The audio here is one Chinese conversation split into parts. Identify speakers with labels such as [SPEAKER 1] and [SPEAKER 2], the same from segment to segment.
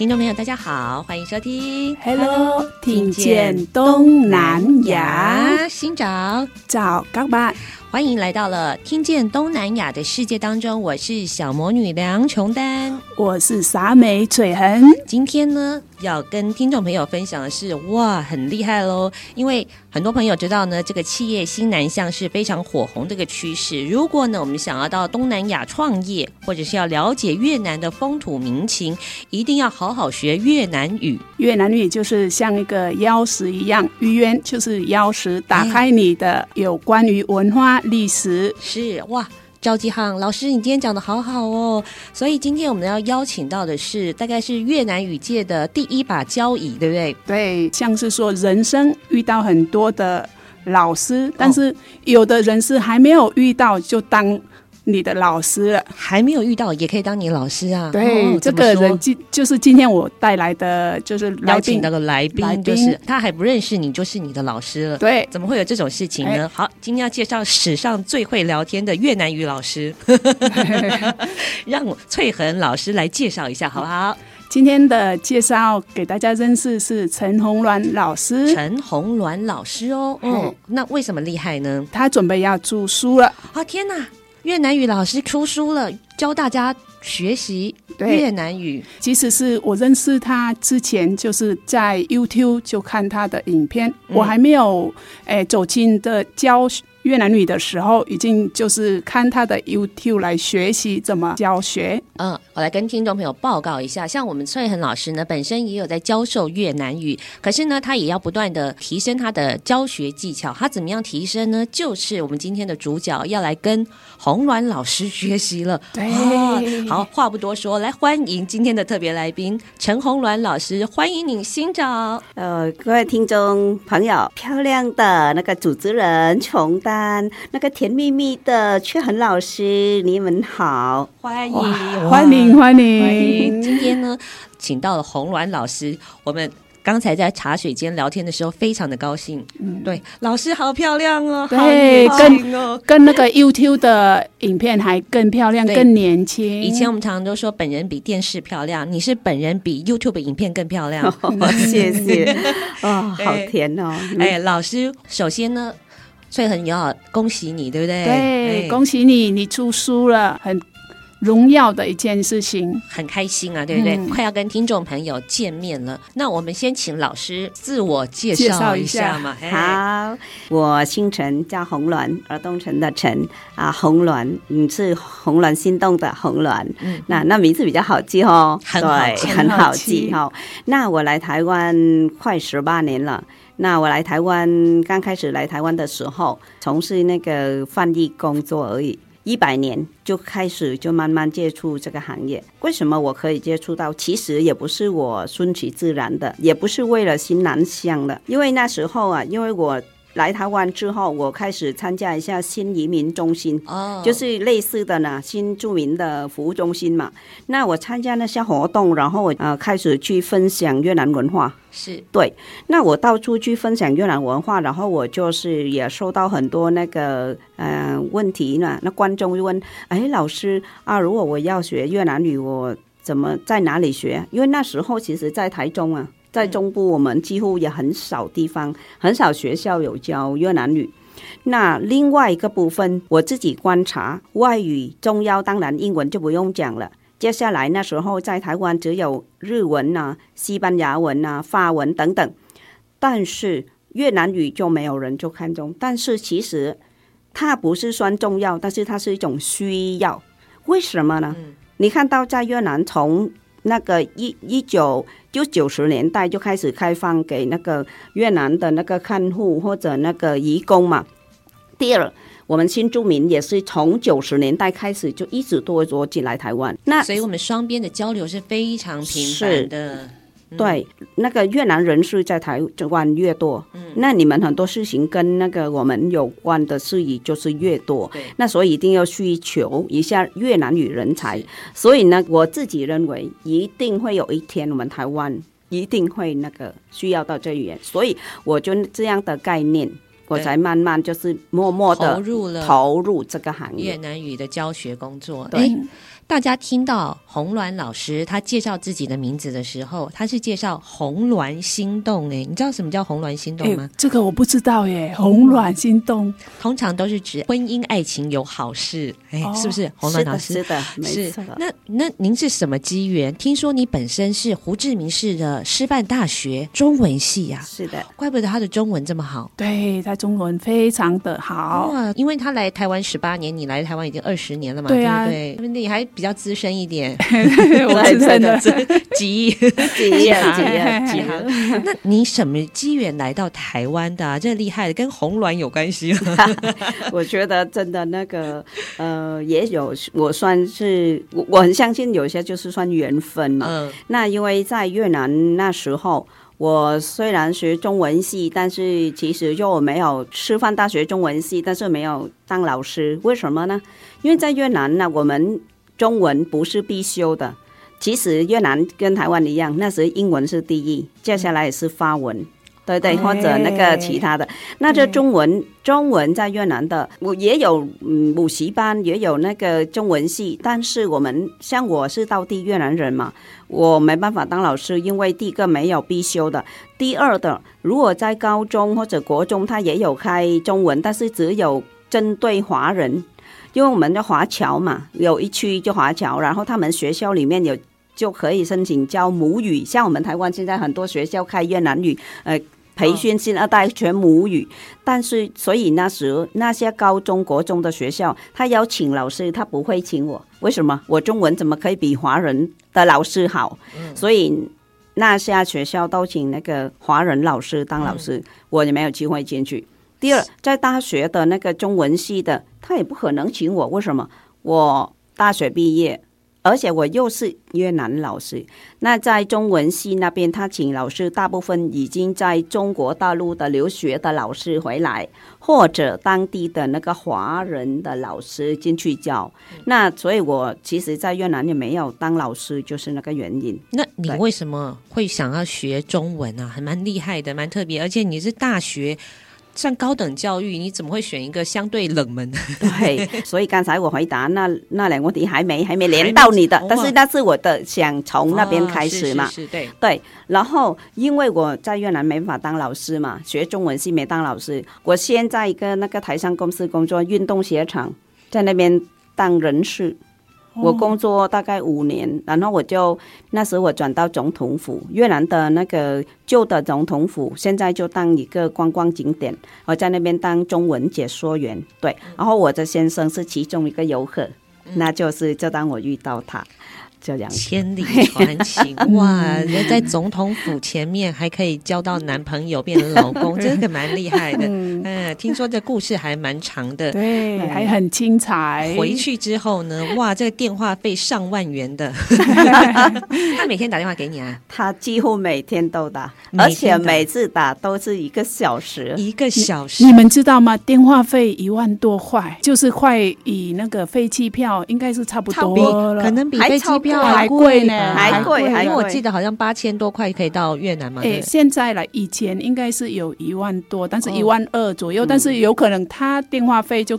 [SPEAKER 1] 听众朋友，大家好，欢迎收听。
[SPEAKER 2] Hello，听见东南亚，
[SPEAKER 1] 新找
[SPEAKER 2] 找 các bạn。
[SPEAKER 1] 欢迎来到了听见东南亚的世界当中，我是小魔女梁琼丹，
[SPEAKER 2] 我是傻美翠痕。
[SPEAKER 1] 今天呢，要跟听众朋友分享的是，哇，很厉害喽！因为很多朋友知道呢，这个企业新南向是非常火红的一个趋势。如果呢，我们想要到东南亚创业，或者是要了解越南的风土民情，一定要好好学越南语。
[SPEAKER 2] 越南语就是像一个钥匙一样，语言就是钥匙，打开你的有关于文化。历史
[SPEAKER 1] 是哇，赵继航老师，你今天讲的好好哦。所以今天我们要邀请到的是，大概是越南语界的第一把交椅，对不对？
[SPEAKER 2] 对，像是说人生遇到很多的老师，但是有的人是还没有遇到就当。你的老师
[SPEAKER 1] 还没有遇到，也可以当你老师啊。
[SPEAKER 2] 对，哦、这个人今就是今天我带来的，就是
[SPEAKER 1] 邀请那个来宾，就是他还不认识你，就是你的老师了。
[SPEAKER 2] 对，
[SPEAKER 1] 怎么会有这种事情呢？好，今天要介绍史上最会聊天的越南语老师，让我翠恒老师来介绍一下，好不好？
[SPEAKER 2] 今天的介绍给大家认识是陈红鸾老师。
[SPEAKER 1] 陈红鸾老师哦，嗯，那为什么厉害呢？
[SPEAKER 2] 他准备要著书了。啊、
[SPEAKER 1] 哦，天哪！越南语老师出书了，教大家学习越南语。
[SPEAKER 2] 其实是我认识他之前，就是在 YouTube 就看他的影片，嗯、我还没有诶、欸、走进的教学。越南语的时候，已经就是看他的 YouTube 来学习怎么教学。
[SPEAKER 1] 嗯，我来跟听众朋友报告一下，像我们翠恒老师呢，本身也有在教授越南语，可是呢，他也要不断的提升他的教学技巧。他怎么样提升呢？就是我们今天的主角要来跟红鸾老师学习了。
[SPEAKER 2] 对，
[SPEAKER 1] 哦、好，话不多说，来欢迎今天的特别来宾陈红鸾老师，欢迎你，新找。
[SPEAKER 3] 呃，各位听众朋友，漂亮的那个主持人琼丹。那个甜蜜蜜的翠恒老师，你们好，
[SPEAKER 1] 欢迎
[SPEAKER 2] 欢迎欢迎！
[SPEAKER 1] 今天呢，请到了红鸾老师，我们刚才在茶水间聊天的时候，非常的高兴。嗯，对，老师好漂亮哦，
[SPEAKER 2] 对，跟跟那个 YouTube 的影片还更漂亮，更年轻。
[SPEAKER 1] 以前我们常常都说本人比电视漂亮，你是本人比 YouTube 影片更漂亮。
[SPEAKER 3] 哦、谢谢，哦，好甜哦！
[SPEAKER 1] 哎，老师，首先呢。所以很要恭喜你，对不对？
[SPEAKER 2] 对，恭喜你，你出书了，很荣耀的一件事情，
[SPEAKER 1] 很开心啊，对不对？嗯、快要跟听众朋友见面了，那我们先请老师自我介绍一下嘛。
[SPEAKER 3] 下好，我姓陈，叫红鸾，儿童陈的陈啊，红鸾，你是红鸾心动的红鸾，嗯，那那名字比较好记哦，
[SPEAKER 1] 很好记，
[SPEAKER 3] 对，很好记哈。那我来台湾快十八年了。那我来台湾，刚开始来台湾的时候，从事那个翻译工作而已。一百年就开始就慢慢接触这个行业。为什么我可以接触到？其实也不是我顺其自然的，也不是为了新南向的。因为那时候啊，因为我。来台湾之后，我开始参加一下新移民中心，哦，oh. 就是类似的呢，新住民的服务中心嘛。那我参加那些活动，然后我呃开始去分享越南文化，
[SPEAKER 1] 是
[SPEAKER 3] 对。那我到处去分享越南文化，然后我就是也收到很多那个呃问题呢。那观众就问：哎，老师啊，如果我要学越南语，我怎么在哪里学？因为那时候其实，在台中啊。在中部，我们几乎也很少地方，很少学校有教越南语。那另外一个部分，我自己观察，外语重要，当然英文就不用讲了。接下来那时候在台湾只有日文啊、西班牙文啊、法文等等，但是越南语就没有人就看中。但是其实它不是算重要，但是它是一种需要。为什么呢？嗯、你看到在越南从那个一一九就九十年代就开始开放给那个越南的那个看护或者那个移工嘛。第二，我们新住民也是从九十年代开始就一直多多进来台湾，那
[SPEAKER 1] 所以我们双边的交流是非常频繁的。
[SPEAKER 3] 对，那个越南人是在台湾越多，嗯，那你们很多事情跟那个我们有关的事宜就是越多，那所以一定要需求一下越南语人才。所以呢，我自己认为一定会有一天我们台湾一定会那个需要到这语言，所以我就这样的概念，我才慢慢就是默默的
[SPEAKER 1] 投入了
[SPEAKER 3] 投入这个行业。
[SPEAKER 1] 越南语的教学工作，
[SPEAKER 3] 对。
[SPEAKER 1] 大家听到红鸾老师他介绍自己的名字的时候，他是介绍红鸾心动哎，你知道什么叫红鸾心动吗？
[SPEAKER 2] 欸、这个我不知道耶。红鸾心动
[SPEAKER 1] 通常都是指婚姻爱情有好事，哎、欸，是不是？红鸾老师
[SPEAKER 3] 是的，是，
[SPEAKER 1] 是那那您是什么机缘？听说你本身是胡志明市的师范大学中文系呀、啊？
[SPEAKER 3] 是的，
[SPEAKER 1] 怪不得他的中文这么好。
[SPEAKER 2] 对，他中文非常的好。
[SPEAKER 1] 因为他来台湾十八年，你来台湾已经二十年了嘛？
[SPEAKER 2] 对啊，
[SPEAKER 1] 对，对，你还。比较资深一点，
[SPEAKER 2] 我资深的
[SPEAKER 1] 几几几行。那你什么机缘来到台湾的、啊？这厉害的，跟红鸾有关系
[SPEAKER 3] 我觉得真的那个呃，也有，我算是我我很相信有些就是算缘分嘛。嗯、那因为在越南那时候，我虽然学中文系，但是其实就没有师范大学中文系，但是没有当老师。为什么呢？因为在越南呢，我们中文不是必修的，其实越南跟台湾一样，那时英文是第一，接下来也是法文，对对，或者那个其他的。那这中文，中文在越南的，我也有嗯补习班，也有那个中文系，但是我们像我是当地越南人嘛，我没办法当老师，因为第一个没有必修的，第二的，如果在高中或者国中，他也有开中文，但是只有针对华人。因为我们的华侨嘛，有一区就华侨，然后他们学校里面有就可以申请教母语，像我们台湾现在很多学校开越南语，呃，培训新二代全母语。但是，所以那时那些高中国中的学校，他邀请老师，他不会请我，为什么？我中文怎么可以比华人的老师好？所以那些学校都请那个华人老师当老师，我也没有机会进去。第二，在大学的那个中文系的，他也不可能请我。为什么？我大学毕业，而且我又是越南老师。那在中文系那边，他请老师，大部分已经在中国大陆的留学的老师回来，或者当地的那个华人的老师进去教。那所以，我其实，在越南也没有当老师，就是那个原因。
[SPEAKER 1] 那你为什么会想要学中文啊？还蛮厉害的，蛮特别，而且你是大学。上高等教育，你怎么会选一个相对冷门的？
[SPEAKER 3] 对，所以刚才我回答那那两个问题还没还没连到你的，但是那是我的想从那边开始嘛。
[SPEAKER 1] 对
[SPEAKER 3] 对。然后因为我在越南没法当老师嘛，学中文系没当老师，我先在一个那个台商公司工作，运动鞋厂，在那边当人事。我工作大概五年，然后我就那时我转到总统府，越南的那个旧的总统府，现在就当一个观光景点。我在那边当中文解说员，对。然后我的先生是其中一个游客，那就是就当我遇到他。这样
[SPEAKER 1] 千里传情 哇！人在总统府前面还可以交到男朋友，变成老公，这个蛮厉害的。嗯，听说这故事还蛮长的，
[SPEAKER 2] 对，还很精彩。
[SPEAKER 1] 回去之后呢，哇，这个电话费上万元的。他每天打电话给你啊？
[SPEAKER 3] 他几乎每天都打，而且每次打都是一个小时，
[SPEAKER 1] 一个小时。
[SPEAKER 2] 你们知道吗？电话费一万多块，就是快以那个飞机票应该是差不多了，
[SPEAKER 1] 可能比飞机票。
[SPEAKER 2] 还贵呢，
[SPEAKER 3] 还贵，
[SPEAKER 1] 因为我记得好像八千多块可以到越南嘛。
[SPEAKER 2] 哎，现在来以前应该是有一万多，但是一万二左右，但是有可能他电话费就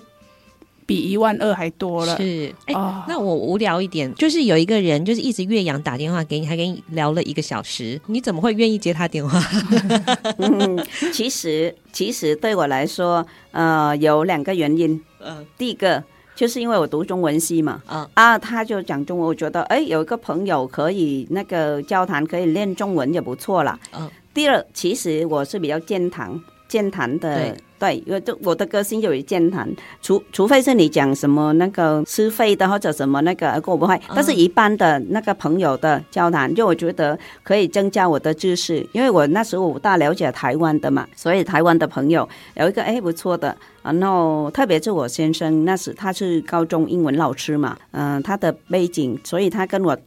[SPEAKER 2] 比一万二还多了。
[SPEAKER 1] 是，哎，那我无聊一点，就是有一个人就是一直岳阳打电话给你，还跟你聊了一个小时，你怎么会愿意接他电话？
[SPEAKER 3] 嗯，其实其实对我来说，呃，有两个原因。呃，第一个。就是因为我读中文系嘛，
[SPEAKER 1] 嗯、
[SPEAKER 3] 啊，他就讲中文，我觉得哎，有一个朋友可以那个交谈，可以练中文也不错啦。
[SPEAKER 1] 嗯，
[SPEAKER 3] 第二，其实我是比较健谈。健谈的对，因为我的个性有一健谈，除除非是你讲什么那个是非的或者什么那个我不会，但是一般的那个朋友的交谈，就我觉得可以增加我的知识，因为我那时候我不大了解台湾的嘛，所以台湾的朋友有一个哎不错的，然后特别是我先生那时他是高中英文老师嘛，嗯、呃，他的背景，所以他跟我。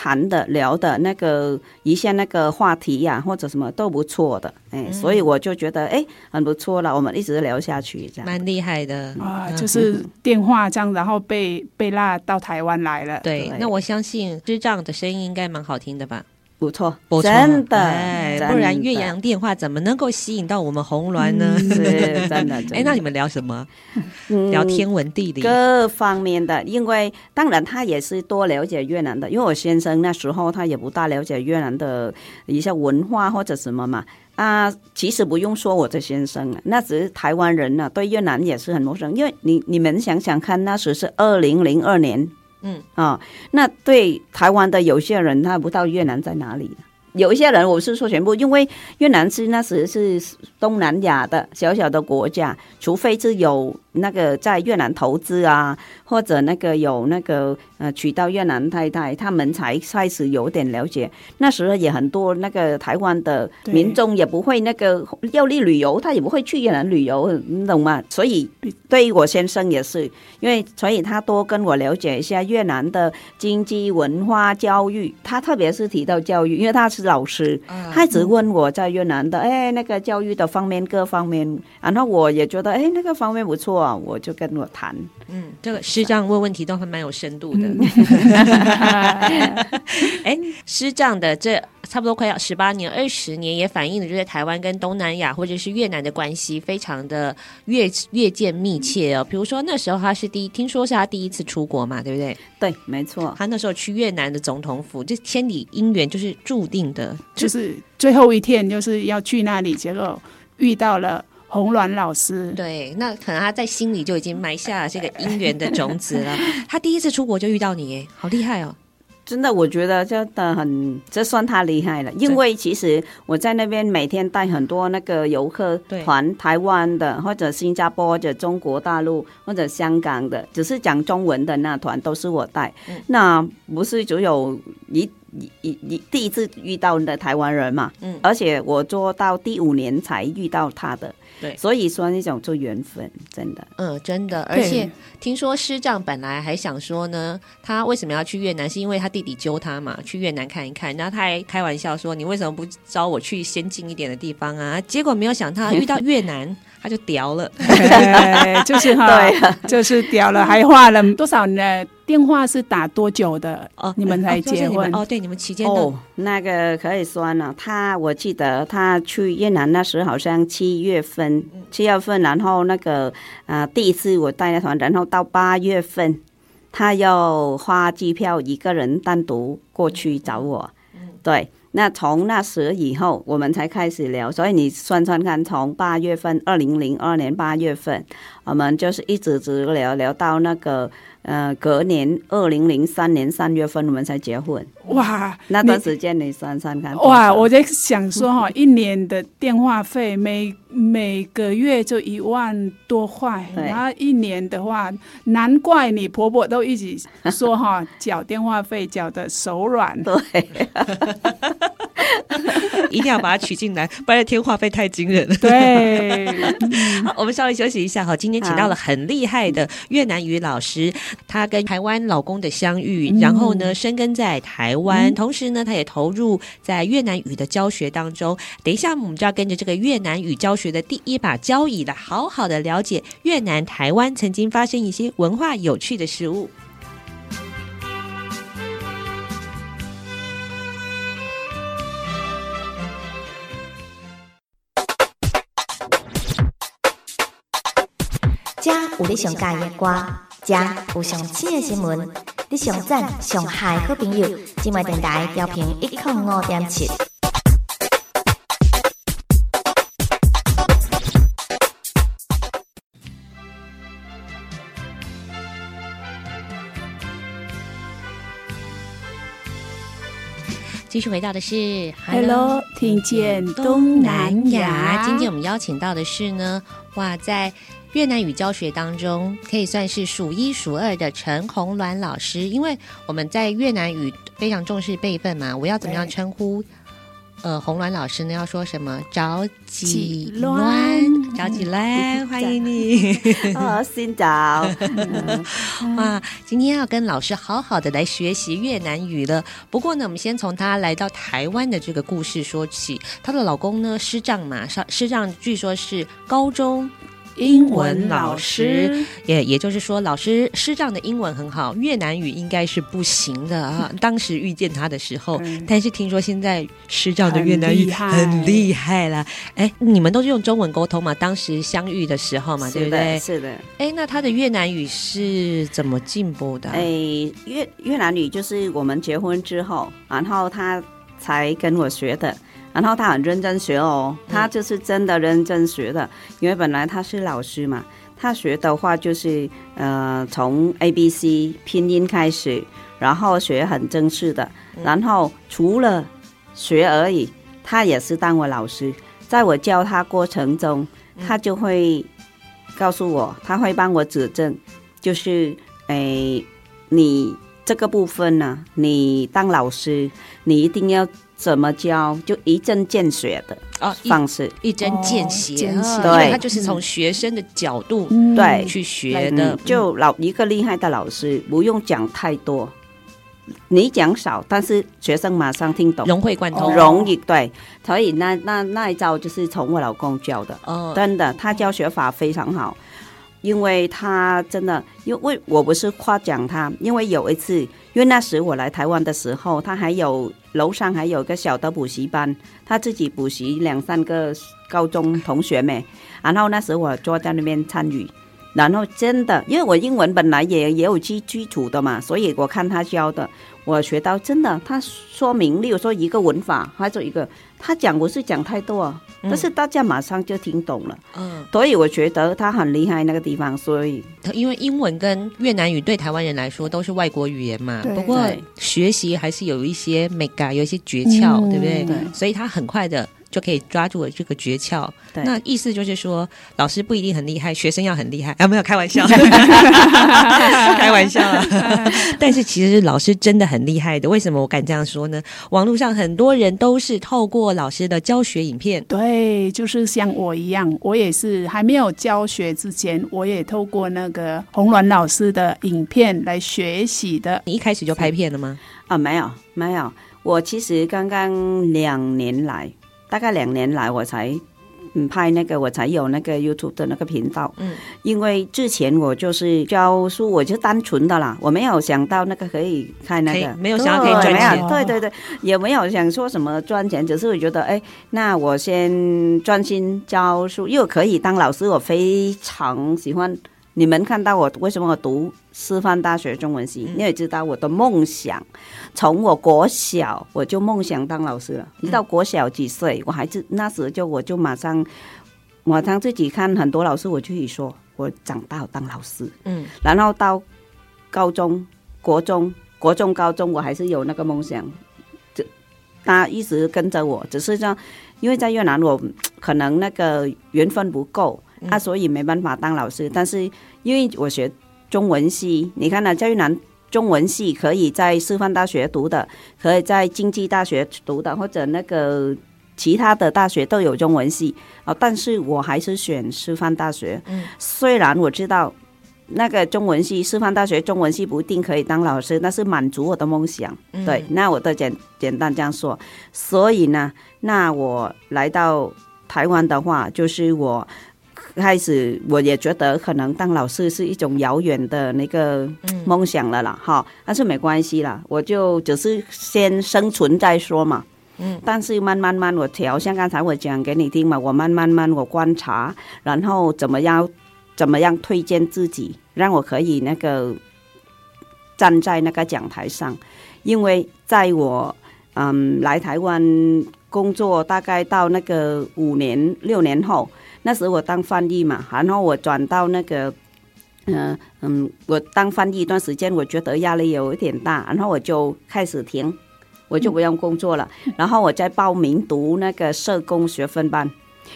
[SPEAKER 3] 谈的聊的那个一些那个话题呀、啊，或者什么都不错的，哎、嗯，所以我就觉得哎很不错了，我们一直聊下去，这样。
[SPEAKER 1] 蛮厉害的。
[SPEAKER 2] 啊，就是电话这样，然后被被拉到台湾来了。
[SPEAKER 1] 对，对。那我相信智障的声音应该蛮好听的吧。
[SPEAKER 3] 不错，
[SPEAKER 1] 不错，
[SPEAKER 3] 真的，
[SPEAKER 1] 哎，不然越洋电话怎么能够吸引到我们红鸾呢？
[SPEAKER 3] 真的，
[SPEAKER 1] 哎，那你们聊什么？嗯、聊天文地理，
[SPEAKER 3] 各方面的。因为当然他也是多了解越南的，因为我先生那时候他也不大了解越南的一些文化或者什么嘛。啊，其实不用说我的先生，那只是台湾人呢，对越南也是很陌生。因为你你们想想看，那时是二零零二年。嗯啊、那对台湾的有些人，他不知道越南在哪里。有一些人，我是说全部，因为越南是那时是东南亚的小小的国家，除非是有那个在越南投资啊，或者那个有那个呃娶到越南太太，他们才开始有点了解。那时候也很多那个台湾的民众也不会那个要去旅游，他也不会去越南旅游，你懂吗？所以对于我先生也是，因为所以他多跟我了解一下越南的经济、文化、教育。他特别是提到教育，因为他是。老师，他一直问我在越南的，哎，那个教育的方面各方面，然后我也觉得，哎，那个方面不错啊，我就跟我谈。
[SPEAKER 1] 嗯，这个师长问问题都还蛮有深度的。哎，师长的这差不多快要十八年、二十年，也反映了就是台湾跟东南亚或者是越南的关系非常的越越见密切哦。比如说那时候他是第一，听说是他第一次出国嘛，对不对？
[SPEAKER 3] 对，没错。
[SPEAKER 1] 他那时候去越南的总统府，这千里姻缘就是注定的，
[SPEAKER 2] 就是最后一天就是要去那里，结果遇到了。红鸾老师，
[SPEAKER 1] 对，那可能他在心里就已经埋下了这个姻缘的种子了。他第一次出国就遇到你，耶，好厉害哦！
[SPEAKER 3] 真的，我觉得真的很，这算他厉害了。因为其实我在那边每天带很多那个游客团，台湾的或者新加坡或者中国大陆或者香港的，只是讲中文的那团都是我带。嗯、那不是只有一一一一第一次遇到的台湾人嘛？嗯，而且我做到第五年才遇到他的。
[SPEAKER 1] 对，
[SPEAKER 3] 所以说那种做缘分，真的，
[SPEAKER 1] 嗯，真的。而且听说师丈本来还想说呢，他为什么要去越南？是因为他弟弟揪他嘛，去越南看一看。然后他还开玩笑说：“你为什么不招我去先进一点的地方啊？”结果没有想到遇到越南。他就屌了，
[SPEAKER 2] 就是哈，对，就是屌了，还花了多少呢？电话是打多久的？哦，你们才结婚？
[SPEAKER 1] 哦，对，你们期间
[SPEAKER 3] 哦，那个可以算了。他我记得他去越南那时好像七月份，七月份，然后那个啊、呃，第一次我带那团，然后到八月份，他要花机票一个人单独过去找我，对。那从那时以后，我们才开始聊，所以你算算看，从八月份，二零零二年八月份，我们就是一直直聊聊到那个。呃，隔年二零零三年三月份，我们才结婚。
[SPEAKER 2] 哇，
[SPEAKER 3] 那段时间你算算看。
[SPEAKER 2] 哇，我在想说哈，一年的电话费每每个月就一万多块，然后一年的话，难怪你婆婆都一直说哈，缴电话费缴的手软。
[SPEAKER 3] 对。
[SPEAKER 1] 一定要把它取进来，不然天话费太惊人了。
[SPEAKER 2] 对，
[SPEAKER 1] 好，我们稍微休息一下。哈，今天请到了很厉害的越南语老师，他跟台湾老公的相遇，然后呢，生根在台湾，同时呢，他也投入在越南语的教学当中。等一下，我们就要跟着这个越南语教学的第一把交椅来好好的了解越南、台湾曾经发生一些文化有趣的事物。
[SPEAKER 4] 有你上喜欢的歌，听有上新的新闻，你上赞上嗨好朋友，今晚电台调频一点五点七。
[SPEAKER 1] 继续回到的是
[SPEAKER 2] Hello，听见东南亚。
[SPEAKER 1] 今天我们邀请到的是呢，哇，在越南语教学当中可以算是数一数二的陈红鸾老师，因为我们在越南语非常重视辈分嘛，我要怎么样称呼？呃，红鸾老师呢要说什么？着急 乱，着急乱，欢迎你。
[SPEAKER 3] 哦，新早。
[SPEAKER 1] 哇，今天要跟老师好好的来学习越南语了。不过呢，我们先从她来到台湾的这个故事说起。她的老公呢，师丈嘛，师师丈据说是高中。英文老师，也也就是说，老师师长的英文很好，越南语应该是不行的啊。当时遇见他的时候，但是听说现在师长的越南语很厉害了。哎，你们都是用中文沟通嘛？当时相遇的时候嘛，对不对？
[SPEAKER 3] 是的。
[SPEAKER 1] 哎，那他的越南语是怎么进步的？
[SPEAKER 3] 哎，越越南语就是我们结婚之后，然后他才跟我学的。然后他很认真学哦，他就是真的认真学的，因为本来他是老师嘛，他学的话就是呃从 A B C 拼音开始，然后学很正式的，然后除了学而已，他也是当我老师，在我教他过程中，他就会告诉我，他会帮我指正，就是诶你这个部分呢，你当老师你一定要。怎么教？就一针见血的方式，
[SPEAKER 1] 哦、一,一针见血，
[SPEAKER 3] 哦、对，
[SPEAKER 1] 他就是从学生的角度
[SPEAKER 3] 对
[SPEAKER 1] 去学的。
[SPEAKER 3] 嗯、就老一个厉害的老师，不用讲太多，你讲少，但是学生马上听懂，
[SPEAKER 1] 融会贯通，
[SPEAKER 3] 容易对。所以那那那一招就是从我老公教的，哦，真的，他教学法非常好。因为他真的，因为我不是夸奖他，因为有一次，因为那时我来台湾的时候，他还有楼上还有个小的补习班，他自己补习两三个高中同学们，然后那时我坐在那边参与，然后真的，因为我英文本来也也有基基础的嘛，所以我看他教的，我学到真的，他说明，例如说一个文法，还有一个，他讲不是讲太多。但是大家马上就听懂了，嗯，所以我觉得他很厉害那个地方。所以，
[SPEAKER 1] 因为英文跟越南语对台湾人来说都是外国语言嘛，不过学习还是有一些美感，有一些诀窍，对不对？对，所以他很快的。就可以抓住了这个诀窍。对，那意思就是说，老师不一定很厉害，学生要很厉害。啊，没有开玩笑，开玩笑。但是其实老师真的很厉害的。为什么我敢这样说呢？网络上很多人都是透过老师的教学影片。
[SPEAKER 2] 对，就是像我一样，我也是还没有教学之前，我也透过那个红鸾老师的影片来学习的。
[SPEAKER 1] 你一开始就拍片了吗？
[SPEAKER 3] 啊，没有，没有。我其实刚刚两年来。大概两年来，我才嗯拍那个，我才有那个 YouTube 的那个频道。嗯，因为之前我就是教书，我就单纯的啦，我没有想到那个可以开那个，
[SPEAKER 1] 没有想到可以赚钱，
[SPEAKER 3] 对对对，也没有想说什么赚钱，只是我觉得，哎，那我先专心教书，又可以当老师，我非常喜欢。你们看到我为什么我读师范大学中文系？你也知道我的梦想，从我国小我就梦想当老师了。你知道国小几岁？我还是那时就我就马上，马上自己看很多老师，我就己说，我长大要当老师。嗯，然后到高中、国中、国中、高中，我还是有那个梦想，就他一直跟着我。只是这样，因为在越南，我可能那个缘分不够。啊，所以没办法当老师，但是因为我学中文系，你看呢，在越南中文系可以在师范大学读的，可以在经济大学读的，或者那个其他的大学都有中文系啊，但是我还是选师范大学。嗯，虽然我知道那个中文系师范大学中文系不一定可以当老师，那是满足我的梦想。对，那我都简简单这样说。所以呢，那我来到台湾的话，就是我。开始我也觉得可能当老师是一种遥远的那个梦想了啦，哈、嗯，但是没关系啦，我就只是先生存再说嘛。嗯，但是慢慢慢我调，像刚才我讲给你听嘛，我慢慢慢我观察，然后怎么样怎么样推荐自己，让我可以那个站在那个讲台上，因为在我嗯来台湾工作大概到那个五年六年后。那时我当翻译嘛，然后我转到那个，嗯、呃、嗯，我当翻译一段时间，我觉得压力有一点大，然后我就开始停，我就不用工作了。然后我再报名读那个社工学分班。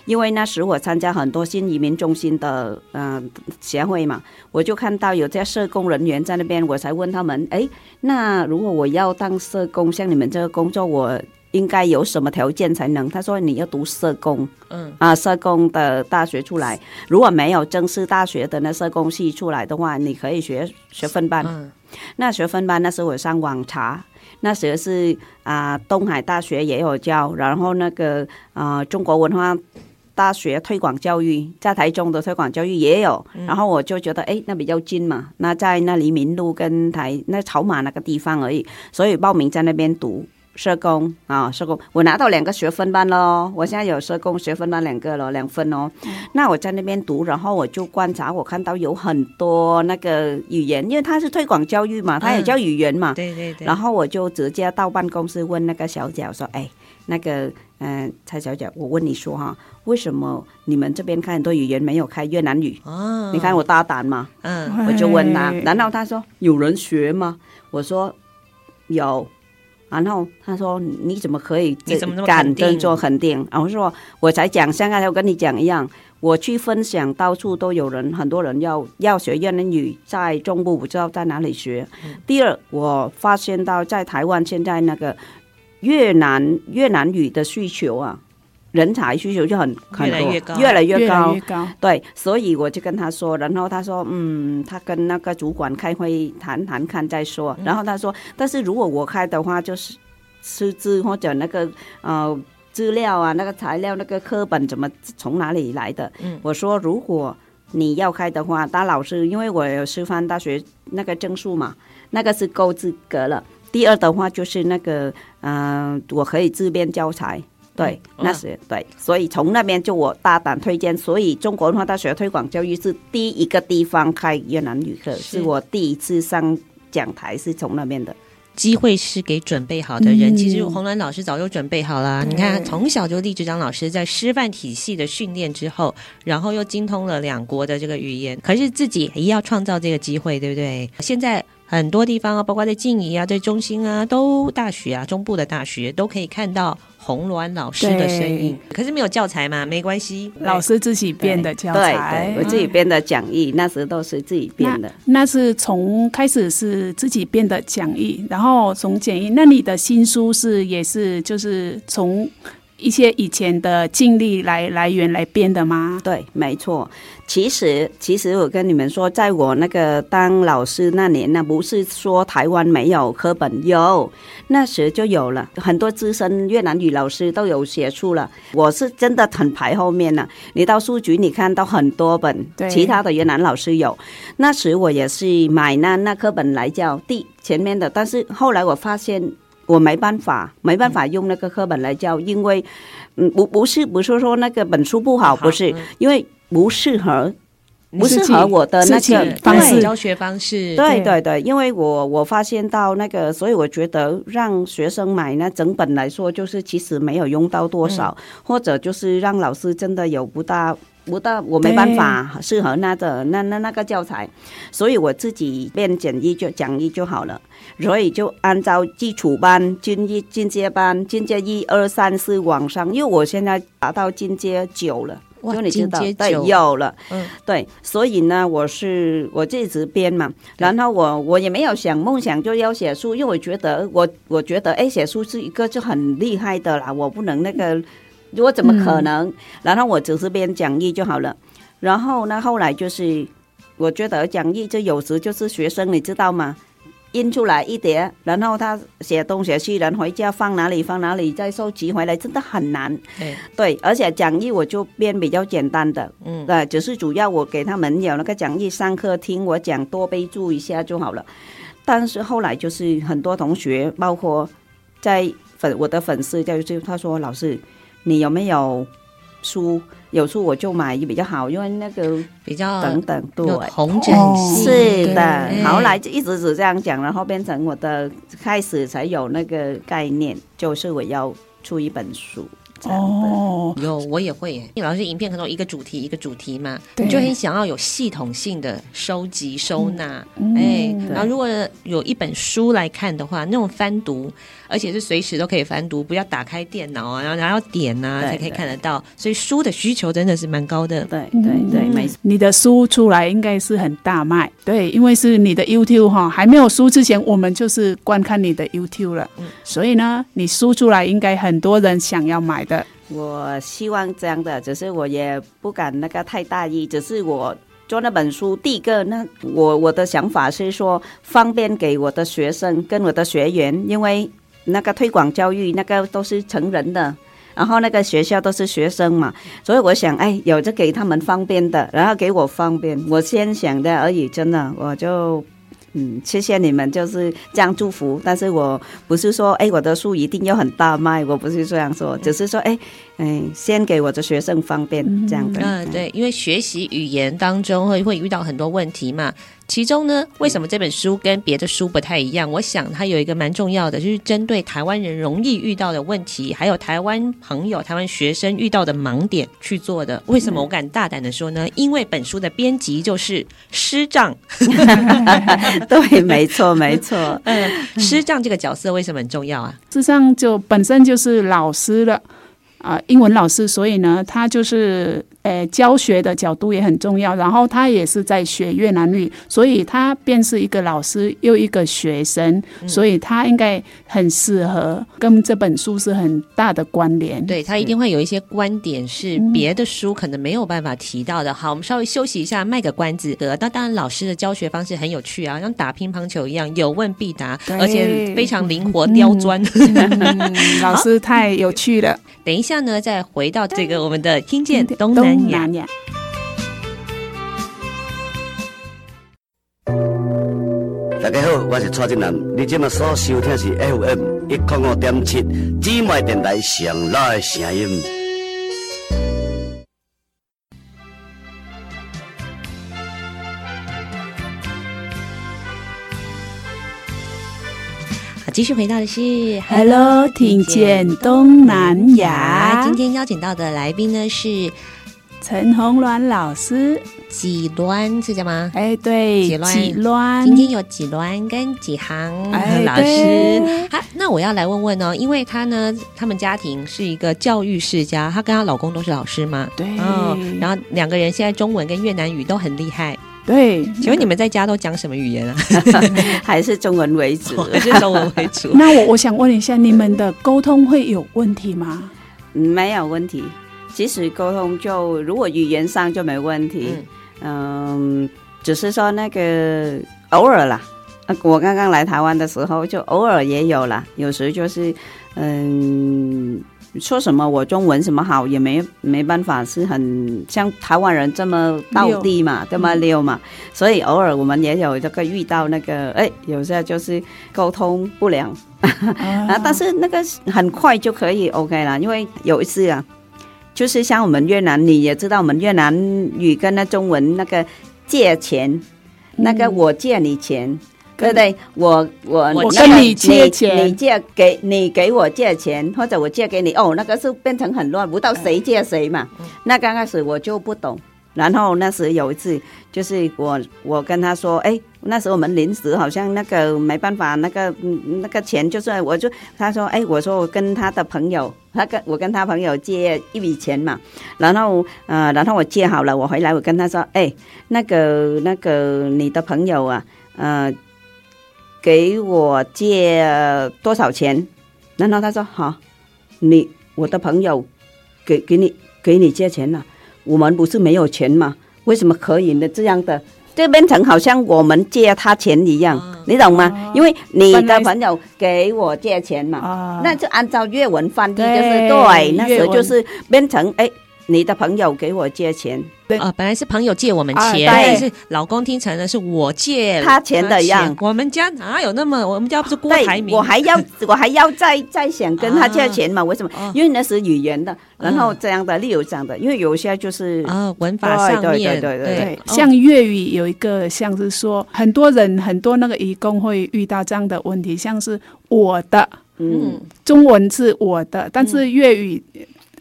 [SPEAKER 3] 因为那时我参加很多新移民中心的嗯、呃、协会嘛，我就看到有些社工人员在那边，我才问他们：哎，那如果我要当社工，像你们这个工作，我应该有什么条件才能？他说你要读社工，嗯啊，社工的大学出来，如果没有正式大学的那社工系出来的话，你可以学学分班。嗯、那学分班那时候我上网查，那时候是啊、呃、东海大学也有教，然后那个啊、呃、中国文化。大学推广教育在台中的推广教育也有，然后我就觉得哎，那比较近嘛，那在那黎明路跟台那草马那个地方而已，所以报名在那边读社工啊，社工我拿到两个学分班喽，我现在有社工学分班两个了，两分哦。那我在那边读，然后我就观察，我看到有很多那个语言，因为他是推广教育嘛，他也教语言嘛，对对对。然后我就直接到办公室问那个小姐说，哎，那个。嗯，蔡小姐，我问你说哈，为什么你们这边开很多语言没有开越南语？哦，你看我大胆嘛，嗯，我就问他，难道他说有人学吗？我说有，然后他说你怎么可以这敢这么做肯定？然后我说我才讲，像刚才我跟你讲一样，我去分享，到处都有人，很多人要要学越南语，在中部不知道在哪里学。嗯，第二，我发现到在台湾现在那个。越南越南语的需求啊，人才需求就很很多，越来越高，越来越高，越高。对，所以我就跟他说，然后他说，嗯，他跟那个主管开会谈谈看再说。然后他说，但是如果我开的话，就是师资或者那个呃资料啊，那个材料，那个课本怎么从哪里来的？嗯，我说如果你要开的话，当老师，因为我有师范大学那个证书嘛，那个是够资格了。第二的话就是那个，嗯、呃，我可以自编教材，对，嗯、那是对，所以从那边就我大胆推荐，所以中国文化大学推广教育是第一个地方开越南语课，是，是我第一次上讲台，是从那边的。
[SPEAKER 1] 机会是给准备好的人，嗯、其实红兰老师早就准备好了。你看，从小就立志当老师，在师范体系的训练之后，然后又精通了两国的这个语言，可是自己也要创造这个机会，对不对？现在。很多地方啊，包括在静宜啊，在中心啊，都大学啊，中部的大学都可以看到洪鸾老师的声音。可是没有教材嘛，没关系，
[SPEAKER 2] 老师自己编的教材，
[SPEAKER 3] 对，对，对，我自己编的讲义，嗯、那时都是自己编的。
[SPEAKER 2] 那，那是从开始是自己编的讲义，然后从简易。那你的新书是也是就是从。一些以前的经历来来源来编的吗？
[SPEAKER 3] 对，没错。其实，其实我跟你们说，在我那个当老师那年呢，不是说台湾没有课本，有，那时就有了很多资深越南语老师都有写出了。我是真的很排后面了。你到书局，你看到很多本，对其他的越南老师有。那时我也是买那那课本来教第前面的，但是后来我发现。我没办法，没办法用那个课本来教，因为，嗯，不不是不是说那个本书不好，不是，因为不适合，不适合我的那个
[SPEAKER 1] 方式教学方式。
[SPEAKER 3] 对对对，因为我我发现到那个，所以我觉得让学生买那整本来说，就是其实没有用到多少，或者就是让老师真的有不大。不到我没办法适合那个那那那个教材，所以我自己编讲义就讲义就好了，所以就按照基础班、进一进阶班、进阶一二三四往上，因为我现在达到进阶九了，就你知道对有了，嗯，对，所以呢，我是我自己编嘛，然后我我也没有想梦想就要写书，因为我觉得我我觉得哎写书是一个就很厉害的啦，我不能那个。我怎么可能？嗯、然后我只是编讲义就好了。然后呢，后来就是我觉得讲义就有时就是学生，你知道吗？印出来一叠，然后他写东写西，然后回家放哪里放哪里，再收集回来，真的很难。对，对，而且讲义我就编比较简单的，嗯，对，只是主要我给他们有那个讲义上课听我讲，多备注一下就好了。但是后来就是很多同学，包括在粉我的粉丝，就是他说老师。你有没有书？有书我就买也比较好，因为那个比较等等对
[SPEAKER 1] 红整系
[SPEAKER 3] 是的。后来就一直是这样讲，然后变成我的开始才有那个概念，就是我要出一本书。
[SPEAKER 2] 哦，
[SPEAKER 1] 有我也会耶。老师影片可能有一个主题一个主题嘛，你就很想要有系统性的收集收纳。
[SPEAKER 2] 嗯
[SPEAKER 1] 哎，然后如果有一本书来看的话，那种翻读，而且是随时都可以翻读，不要打开电脑啊，然后然后点啊才可以看得到。所以书的需求真的是蛮高的。
[SPEAKER 3] 对对对，没错。
[SPEAKER 2] 你的书出来应该是很大卖，对，因为是你的 YouTube 哈，还没有书之前，我们就是观看你的 YouTube 了，
[SPEAKER 1] 嗯
[SPEAKER 2] 所以呢，你书出来应该很多人想要买的。
[SPEAKER 3] 我希望这样的，只是我也不敢那个太大意，只是我做那本书，第一个，那我我的想法是说，方便给我的学生跟我的学员，因为那个推广教育那个都是成人的，然后那个学校都是学生嘛，所以我想，哎，有着给他们方便的，然后给我方便，我先想的而已，真的，我就。嗯，谢谢你们，就是这样祝福。但是我不是说，哎，我的书一定要很大卖，我不是这样说，只是说，哎，嗯，先给我的学生方便这样的。
[SPEAKER 1] 嗯，对，因为学习语言当中会会遇到很多问题嘛。其中呢，为什么这本书跟别的书不太一样？我想它有一个蛮重要的，就是针对台湾人容易遇到的问题，还有台湾朋友、台湾学生遇到的盲点去做的。为什么我敢大胆的说呢？因为本书的编辑就是师长。
[SPEAKER 3] 对，没错，没错。
[SPEAKER 1] 嗯，师长这个角色为什么很重要啊？
[SPEAKER 2] 事实上，就本身就是老师了啊、英文老师，所以呢，他就是。诶，教学的角度也很重要。然后他也是在学越南语，所以他便是一个老师又一个学生，
[SPEAKER 1] 嗯、
[SPEAKER 2] 所以他应该很适合跟这本书是很大的关联。
[SPEAKER 1] 对，他一定会有一些观点是别的书可能没有办法提到的。好，我们稍微休息一下，卖个关子。那当然，老师的教学方式很有趣啊，像打乒乓球一样，有问必答，而且非常灵活刁
[SPEAKER 2] 钻。老师太有趣了。
[SPEAKER 1] 等一下呢，再回到这个我们的听见东南。
[SPEAKER 2] 东南亚。
[SPEAKER 5] 大家好，我是蔡振南，你今麦所收听是 FM 一零五点七姊妹电台上老的声音。
[SPEAKER 1] 好，继续回到的是
[SPEAKER 2] Hello，听见东南亚。
[SPEAKER 1] 今天邀请到的来宾呢是。
[SPEAKER 2] 陈红鸾老师，
[SPEAKER 1] 几鸾是这样吗？
[SPEAKER 2] 哎，对，
[SPEAKER 1] 几鸾，
[SPEAKER 2] 几鸾。
[SPEAKER 1] 今天有几鸾跟几行老师。好，那我要来问问哦，因为她呢，他们家庭是一个教育世家，她跟她老公都是老师嘛。
[SPEAKER 2] 对。
[SPEAKER 1] 哦，然后两个人现在中文跟越南语都很厉害。
[SPEAKER 2] 对。
[SPEAKER 1] 请问你们在家都讲什么语言啊？
[SPEAKER 3] 还是中文为主？
[SPEAKER 1] 还是中文为主。
[SPEAKER 2] 那我我想问一下，你们的沟通会有问题吗？
[SPEAKER 3] 没有问题。即使沟通就如果语言上就没问题，嗯，只是说那个偶尔啦。我刚刚来台湾的时候就偶尔也有啦，有时就是嗯，说什么我中文什么好也没没办法，是很像台湾人这么道地嘛，这么溜嘛，所以偶尔我们也有这个遇到那个哎，有时候就是沟通不良 啊，但是那个很快就可以 OK 了，因为有一次啊。就是像我们越南，你也知道，我们越南语跟那中文那个借钱，嗯、那个我借你钱，对不对？我我
[SPEAKER 2] 我跟你借钱，
[SPEAKER 3] 你，你借给你给我借钱，或者我借给你，哦，那个是变成很乱，不知道谁借谁嘛。嗯、那刚开始我就不懂。然后那时有一次，就是我我跟他说，哎，那时候我们临时好像那个没办法，那个那个钱就是，我就他说，哎，我说我跟他的朋友，他跟我跟他朋友借一笔钱嘛，然后呃，然后我借好了，我回来我跟他说，哎，那个那个你的朋友啊，呃，给我借多少钱？然后他说，好，你我的朋友给给你给你借钱了。我们不是没有钱吗？为什么可以呢？这样的，这变成好像我们借他钱一样，啊、你懂吗？啊、因为你的朋友给我借钱嘛，啊、那就按照粤文翻译就是对，对，那时候就是变成哎。你的朋友给我借钱，
[SPEAKER 1] 对啊，本来是朋友借我们钱，
[SPEAKER 3] 啊、
[SPEAKER 1] 但是老公听成了是我借
[SPEAKER 3] 他钱的样。
[SPEAKER 1] 我们家哪有那么？我们家不是郭台铭？
[SPEAKER 3] 我还要 我还要再再想跟他借钱嘛？啊、为什么？因为那是语言的，然后这样的，例如这样的，因为有些就是
[SPEAKER 1] 啊文法上面，
[SPEAKER 3] 对对对对，对，对，
[SPEAKER 2] 像粤语有一个像是说，很多人很多那个移工会遇到这样的问题，像是我的，嗯，中文是我的，但是粤语。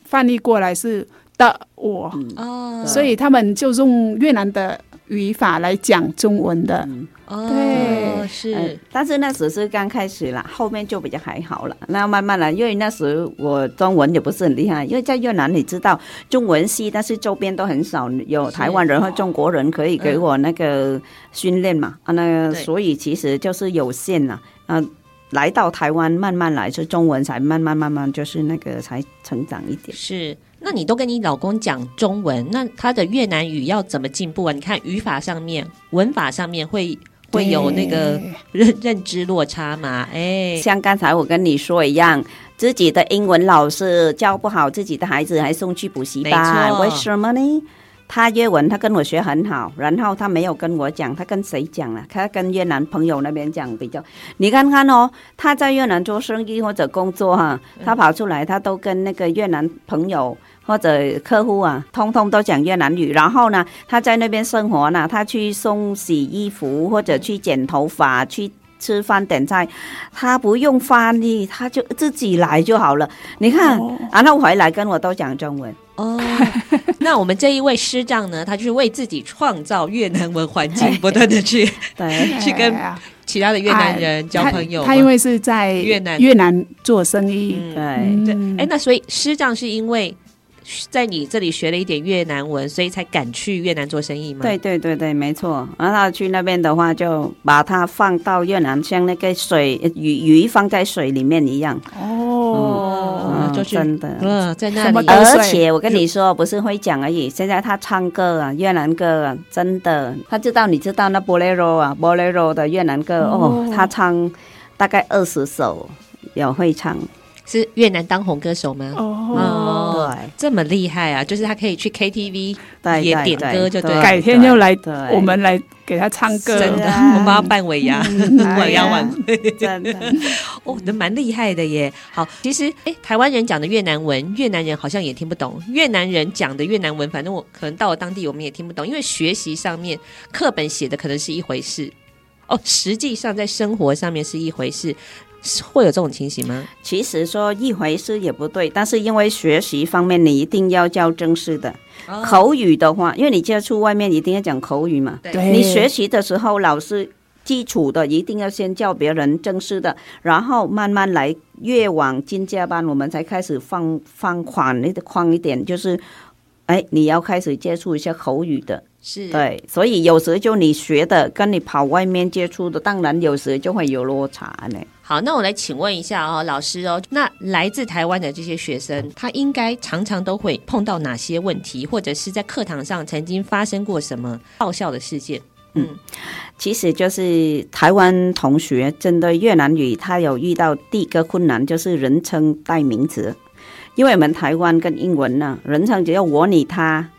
[SPEAKER 2] 翻译过来是的我，
[SPEAKER 1] 哦，
[SPEAKER 2] 所以他们就用越南的语法来讲中文的。
[SPEAKER 1] 哦，
[SPEAKER 2] 对
[SPEAKER 1] 是
[SPEAKER 3] 呃，但是那时是刚开始啦，后面就比较还好了。那慢慢来，因为那时我中文也不是很厉害，因为在越南你知道中文系，但是周边都很少有台湾人或中国人可以给我那个训练嘛，啊，那个所以其实就是有限了。啊，来到台湾慢慢来，就中文才慢慢慢慢就是那个才成长一点。
[SPEAKER 1] 是，那你都跟你老公讲中文，那他的越南语要怎么进步啊？你看语法上面、文法上面会。会有那个认认知落差嘛？哎，
[SPEAKER 3] 像刚才我跟你说一样，自己的英文老师教不好自己的孩子，还送去补习班，为什么呢？他越文他跟我学很好，然后他没有跟我讲，他跟谁讲了？他跟越南朋友那边讲比较。你看看哦，他在越南做生意或者工作哈，他跑出来，他都跟那个越南朋友。或者客户啊，通通都讲越南语。然后呢，他在那边生活呢，他去送洗衣服或者去剪头发、去吃饭点菜，他不用翻译，他就自己来就好了。你看，哦、然后回来跟我都讲中文。
[SPEAKER 1] 哦，那我们这一位师长呢，他就是为自己创造越南文环境，不断的去 对去跟其他的越南人交朋友。
[SPEAKER 2] 他因为是在越南越南做生意，
[SPEAKER 3] 嗯、对
[SPEAKER 1] 对。哎，那所以师长是因为。在你这里学了一点越南文，所以才敢去越南做生意吗？
[SPEAKER 3] 对对对对，没错。然后去那边的话，就把它放到越南，像那个水鱼鱼放在水里面一样。
[SPEAKER 1] 哦，嗯、就是真的。嗯，在那里。
[SPEAKER 3] 而且我跟你说，不是会讲而已。现在他唱歌啊，越南歌啊，真的，他知道你知道那 Bolero 啊，Bolero 的越南歌哦，哦，他唱大概二十首，有会唱。
[SPEAKER 1] 是越南当红歌手吗？
[SPEAKER 3] 哦，
[SPEAKER 1] 哦对，这么厉害啊！就是他可以去 KTV 也点歌，就对，
[SPEAKER 2] 改天就来，我们来给他唱歌。
[SPEAKER 1] 真的，我们帮他办尾牙，尾牙晚会。
[SPEAKER 3] 真的，
[SPEAKER 1] 哦，那蛮厉害的耶。好，其实，哎，台湾人讲的越南文，越南人好像也听不懂。越南人讲的越南文，反正我可能到了当地，我们也听不懂。因为学习上面课本写的可能是一回事，哦，实际上在生活上面是一回事。会有这种情形吗？
[SPEAKER 3] 其实说一回事也不对，但是因为学习方面，你一定要教正式的。哦、口语的话，因为你接触外面一定要讲口语嘛。对。你学习的时候，老师基础的一定要先教别人正式的，然后慢慢来，越往进阶班，我们才开始放放宽那个宽一点，就是，哎，你要开始接触一下口语的。
[SPEAKER 1] 是
[SPEAKER 3] 对，所以有时就你学的跟你跑外面接触的，当然有时就会有落差呢。
[SPEAKER 1] 好，那我来请问一下哦，老师哦，那来自台湾的这些学生，他应该常常都会碰到哪些问题，或者是在课堂上曾经发生过什么爆笑的事件？
[SPEAKER 3] 嗯，其实就是台湾同学针对越南语，他有遇到第一个困难，就是人称代名词，因为我们台湾跟英文呢，人称只有我、你、他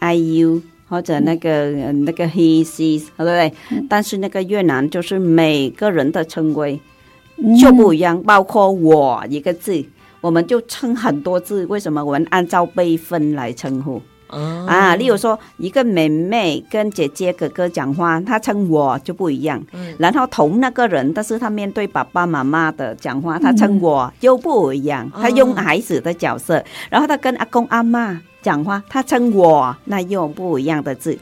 [SPEAKER 3] ，I、you。或者那个那个 he she 对不对？但是那个越南就是每个人的称谓就不一样，包括我一个字，我们就称很多字。为什么我们按照辈分来称呼？啊，例如说一个妹妹跟姐姐哥哥讲话，她称我就不一样。然后同那个人，但是他面对爸爸妈妈的讲话，他称我又不一样。他用孩子的角色，然后他跟阿公阿妈。讲话，他称我，那用不一样的字。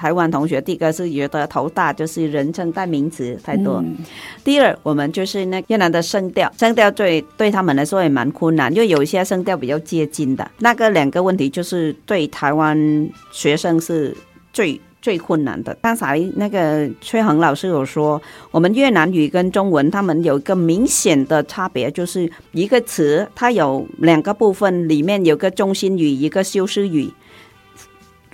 [SPEAKER 3] 台湾同学第一个是觉得头大，就是人称代名词太多。嗯、第二，我们就是那越南的声调，声调对对他们来说也蛮困难，因为有一些声调比较接近的。那个两个问题就是对台湾学生是最。最困难的，刚才那个崔恒老师有说，我们越南语跟中文，他们有一个明显的差别，就是一个词它有两个部分，里面有个中心语，一个修饰语。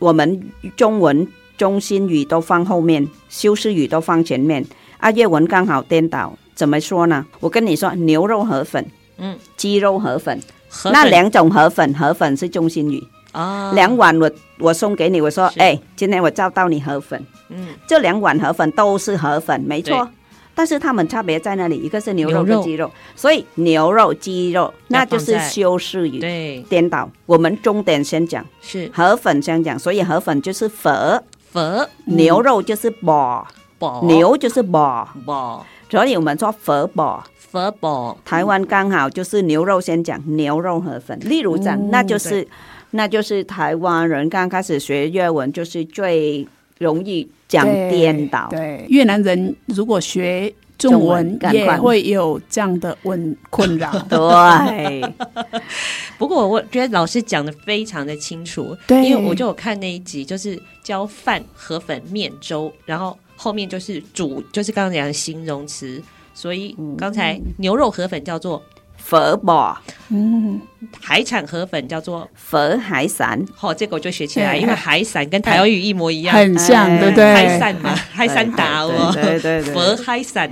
[SPEAKER 3] 我们中文中心语都放后面，修饰语都放前面。啊，越文刚好颠倒，怎么说呢？我跟你说，牛肉河粉，嗯，鸡肉河粉，河粉。那两种河粉，河粉是中心语。哦，两碗我我送给你，我说，哎，今天我照到你河粉，嗯，这两碗河粉都是河粉，没错，但是它们差别在那里，一个是牛肉跟鸡肉，所以牛肉鸡肉那就是修饰语，对，颠倒，我们重点先讲是。河粉先讲，所以河粉就是佛佛，牛肉就是宝宝，牛就是宝宝，所以我们说佛宝
[SPEAKER 1] 佛宝，
[SPEAKER 3] 台湾刚好就是牛肉，先讲牛肉河粉。例如这样，
[SPEAKER 1] 嗯
[SPEAKER 3] 那就是那就是台湾人刚开始学粤文，就是最容易讲颠倒。
[SPEAKER 2] 对，越南人如果学中文也会有这样的问 困扰。
[SPEAKER 3] 对，
[SPEAKER 1] 不过我觉得老师讲的非常的清楚，
[SPEAKER 2] 对。
[SPEAKER 1] 因为我就有看那一集，就是教饭、河粉、面粥，然后后面就是煮，就是刚刚讲的形容词，所以刚才牛肉河粉叫做
[SPEAKER 3] 佛宝
[SPEAKER 2] 嗯，
[SPEAKER 1] 海产河粉叫做，
[SPEAKER 3] 佛海散，
[SPEAKER 1] 好、这个我就学起
[SPEAKER 2] 来，
[SPEAKER 1] 因为海散跟台湾语一模一样，
[SPEAKER 2] 很像，
[SPEAKER 3] 哎
[SPEAKER 2] 对不对？
[SPEAKER 1] 海散嘛，海散打哦，
[SPEAKER 3] 对对对对
[SPEAKER 1] 佛海
[SPEAKER 3] 散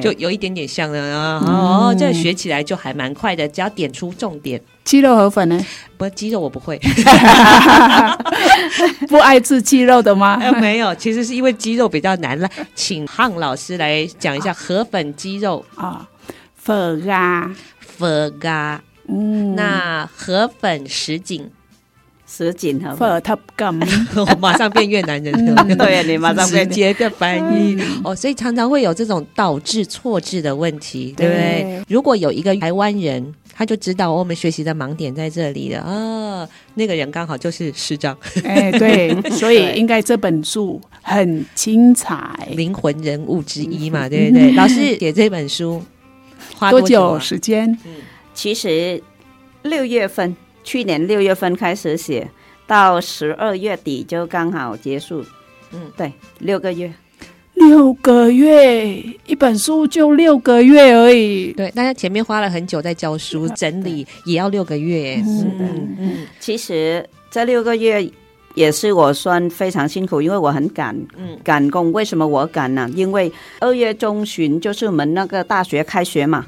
[SPEAKER 1] 就有一点点像了啊，哦，这个学起来就还蛮快的，只要点出重点。
[SPEAKER 2] 鸡肉河粉呢？
[SPEAKER 1] 不，鸡肉我不会，
[SPEAKER 2] 不爱吃鸡肉的吗？
[SPEAKER 1] 哎，没有，其实是因为鸡肉比较难了，请汉老师来讲一下河粉鸡肉。
[SPEAKER 2] 啊，粉啊，
[SPEAKER 1] 佛嘎。
[SPEAKER 2] 嗯，
[SPEAKER 1] 那河粉什锦，
[SPEAKER 3] 什锦河粉。
[SPEAKER 2] 粉塔咁，
[SPEAKER 1] 我马上变越南人了。
[SPEAKER 3] 嗯。对你马上
[SPEAKER 1] 直
[SPEAKER 3] 变
[SPEAKER 1] 接的翻译。哦，所以常常会有这种倒置错置的问题，对。不对？
[SPEAKER 2] 对？
[SPEAKER 1] 如果有一个台湾人，他就知道我们学习的盲点在这里了。啊，那个人刚好就是师长，
[SPEAKER 2] 哎，对，所以应该这本书很精彩。
[SPEAKER 1] 灵魂人物之一嘛，对不对？老师写这本书花
[SPEAKER 2] 多
[SPEAKER 1] 久
[SPEAKER 2] 时间？
[SPEAKER 3] 其实六月份，去年六月份开始写，到十二月底就刚好结束。
[SPEAKER 1] 嗯
[SPEAKER 3] 对，六个月。
[SPEAKER 2] 六个月，一本书就六个月而已。
[SPEAKER 1] 对，大家前面花了很久在教书整理，也要六个月。嗯嗯，
[SPEAKER 3] 其实这六个月也是我算非常辛苦，因为我很赶，
[SPEAKER 1] 嗯
[SPEAKER 3] 赶工。为什么我赶呢？因为二月中旬就是我们那个大学开学嘛，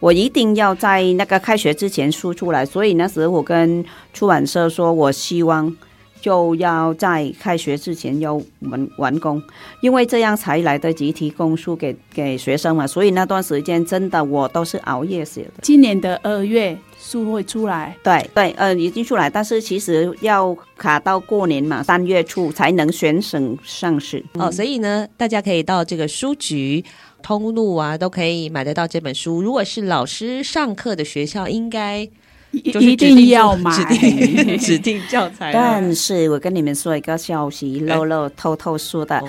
[SPEAKER 3] 我一定要在那个开学之前输出来。所以那时候我跟出版社说，我希望就要在开学之前要完完工，因为这样才来得及提供书给给学生嘛。所以那段时间真的我都是熬夜写的。
[SPEAKER 2] 今年的二月书会出来，
[SPEAKER 3] 对对，呃，已经出来，但是其实要卡到过年嘛，三月初才能全省上市。
[SPEAKER 1] 哦，所以呢，大家可以到这个书局、通路啊，都可以买得到这本书。如果是老师上课的学校，应该
[SPEAKER 2] 一
[SPEAKER 1] 就是
[SPEAKER 2] 一
[SPEAKER 1] 定
[SPEAKER 2] 定要买。
[SPEAKER 1] 指定 指定教材啊。
[SPEAKER 3] 但是我跟你们说一个消息，漏漏偷偷说的
[SPEAKER 1] 哦，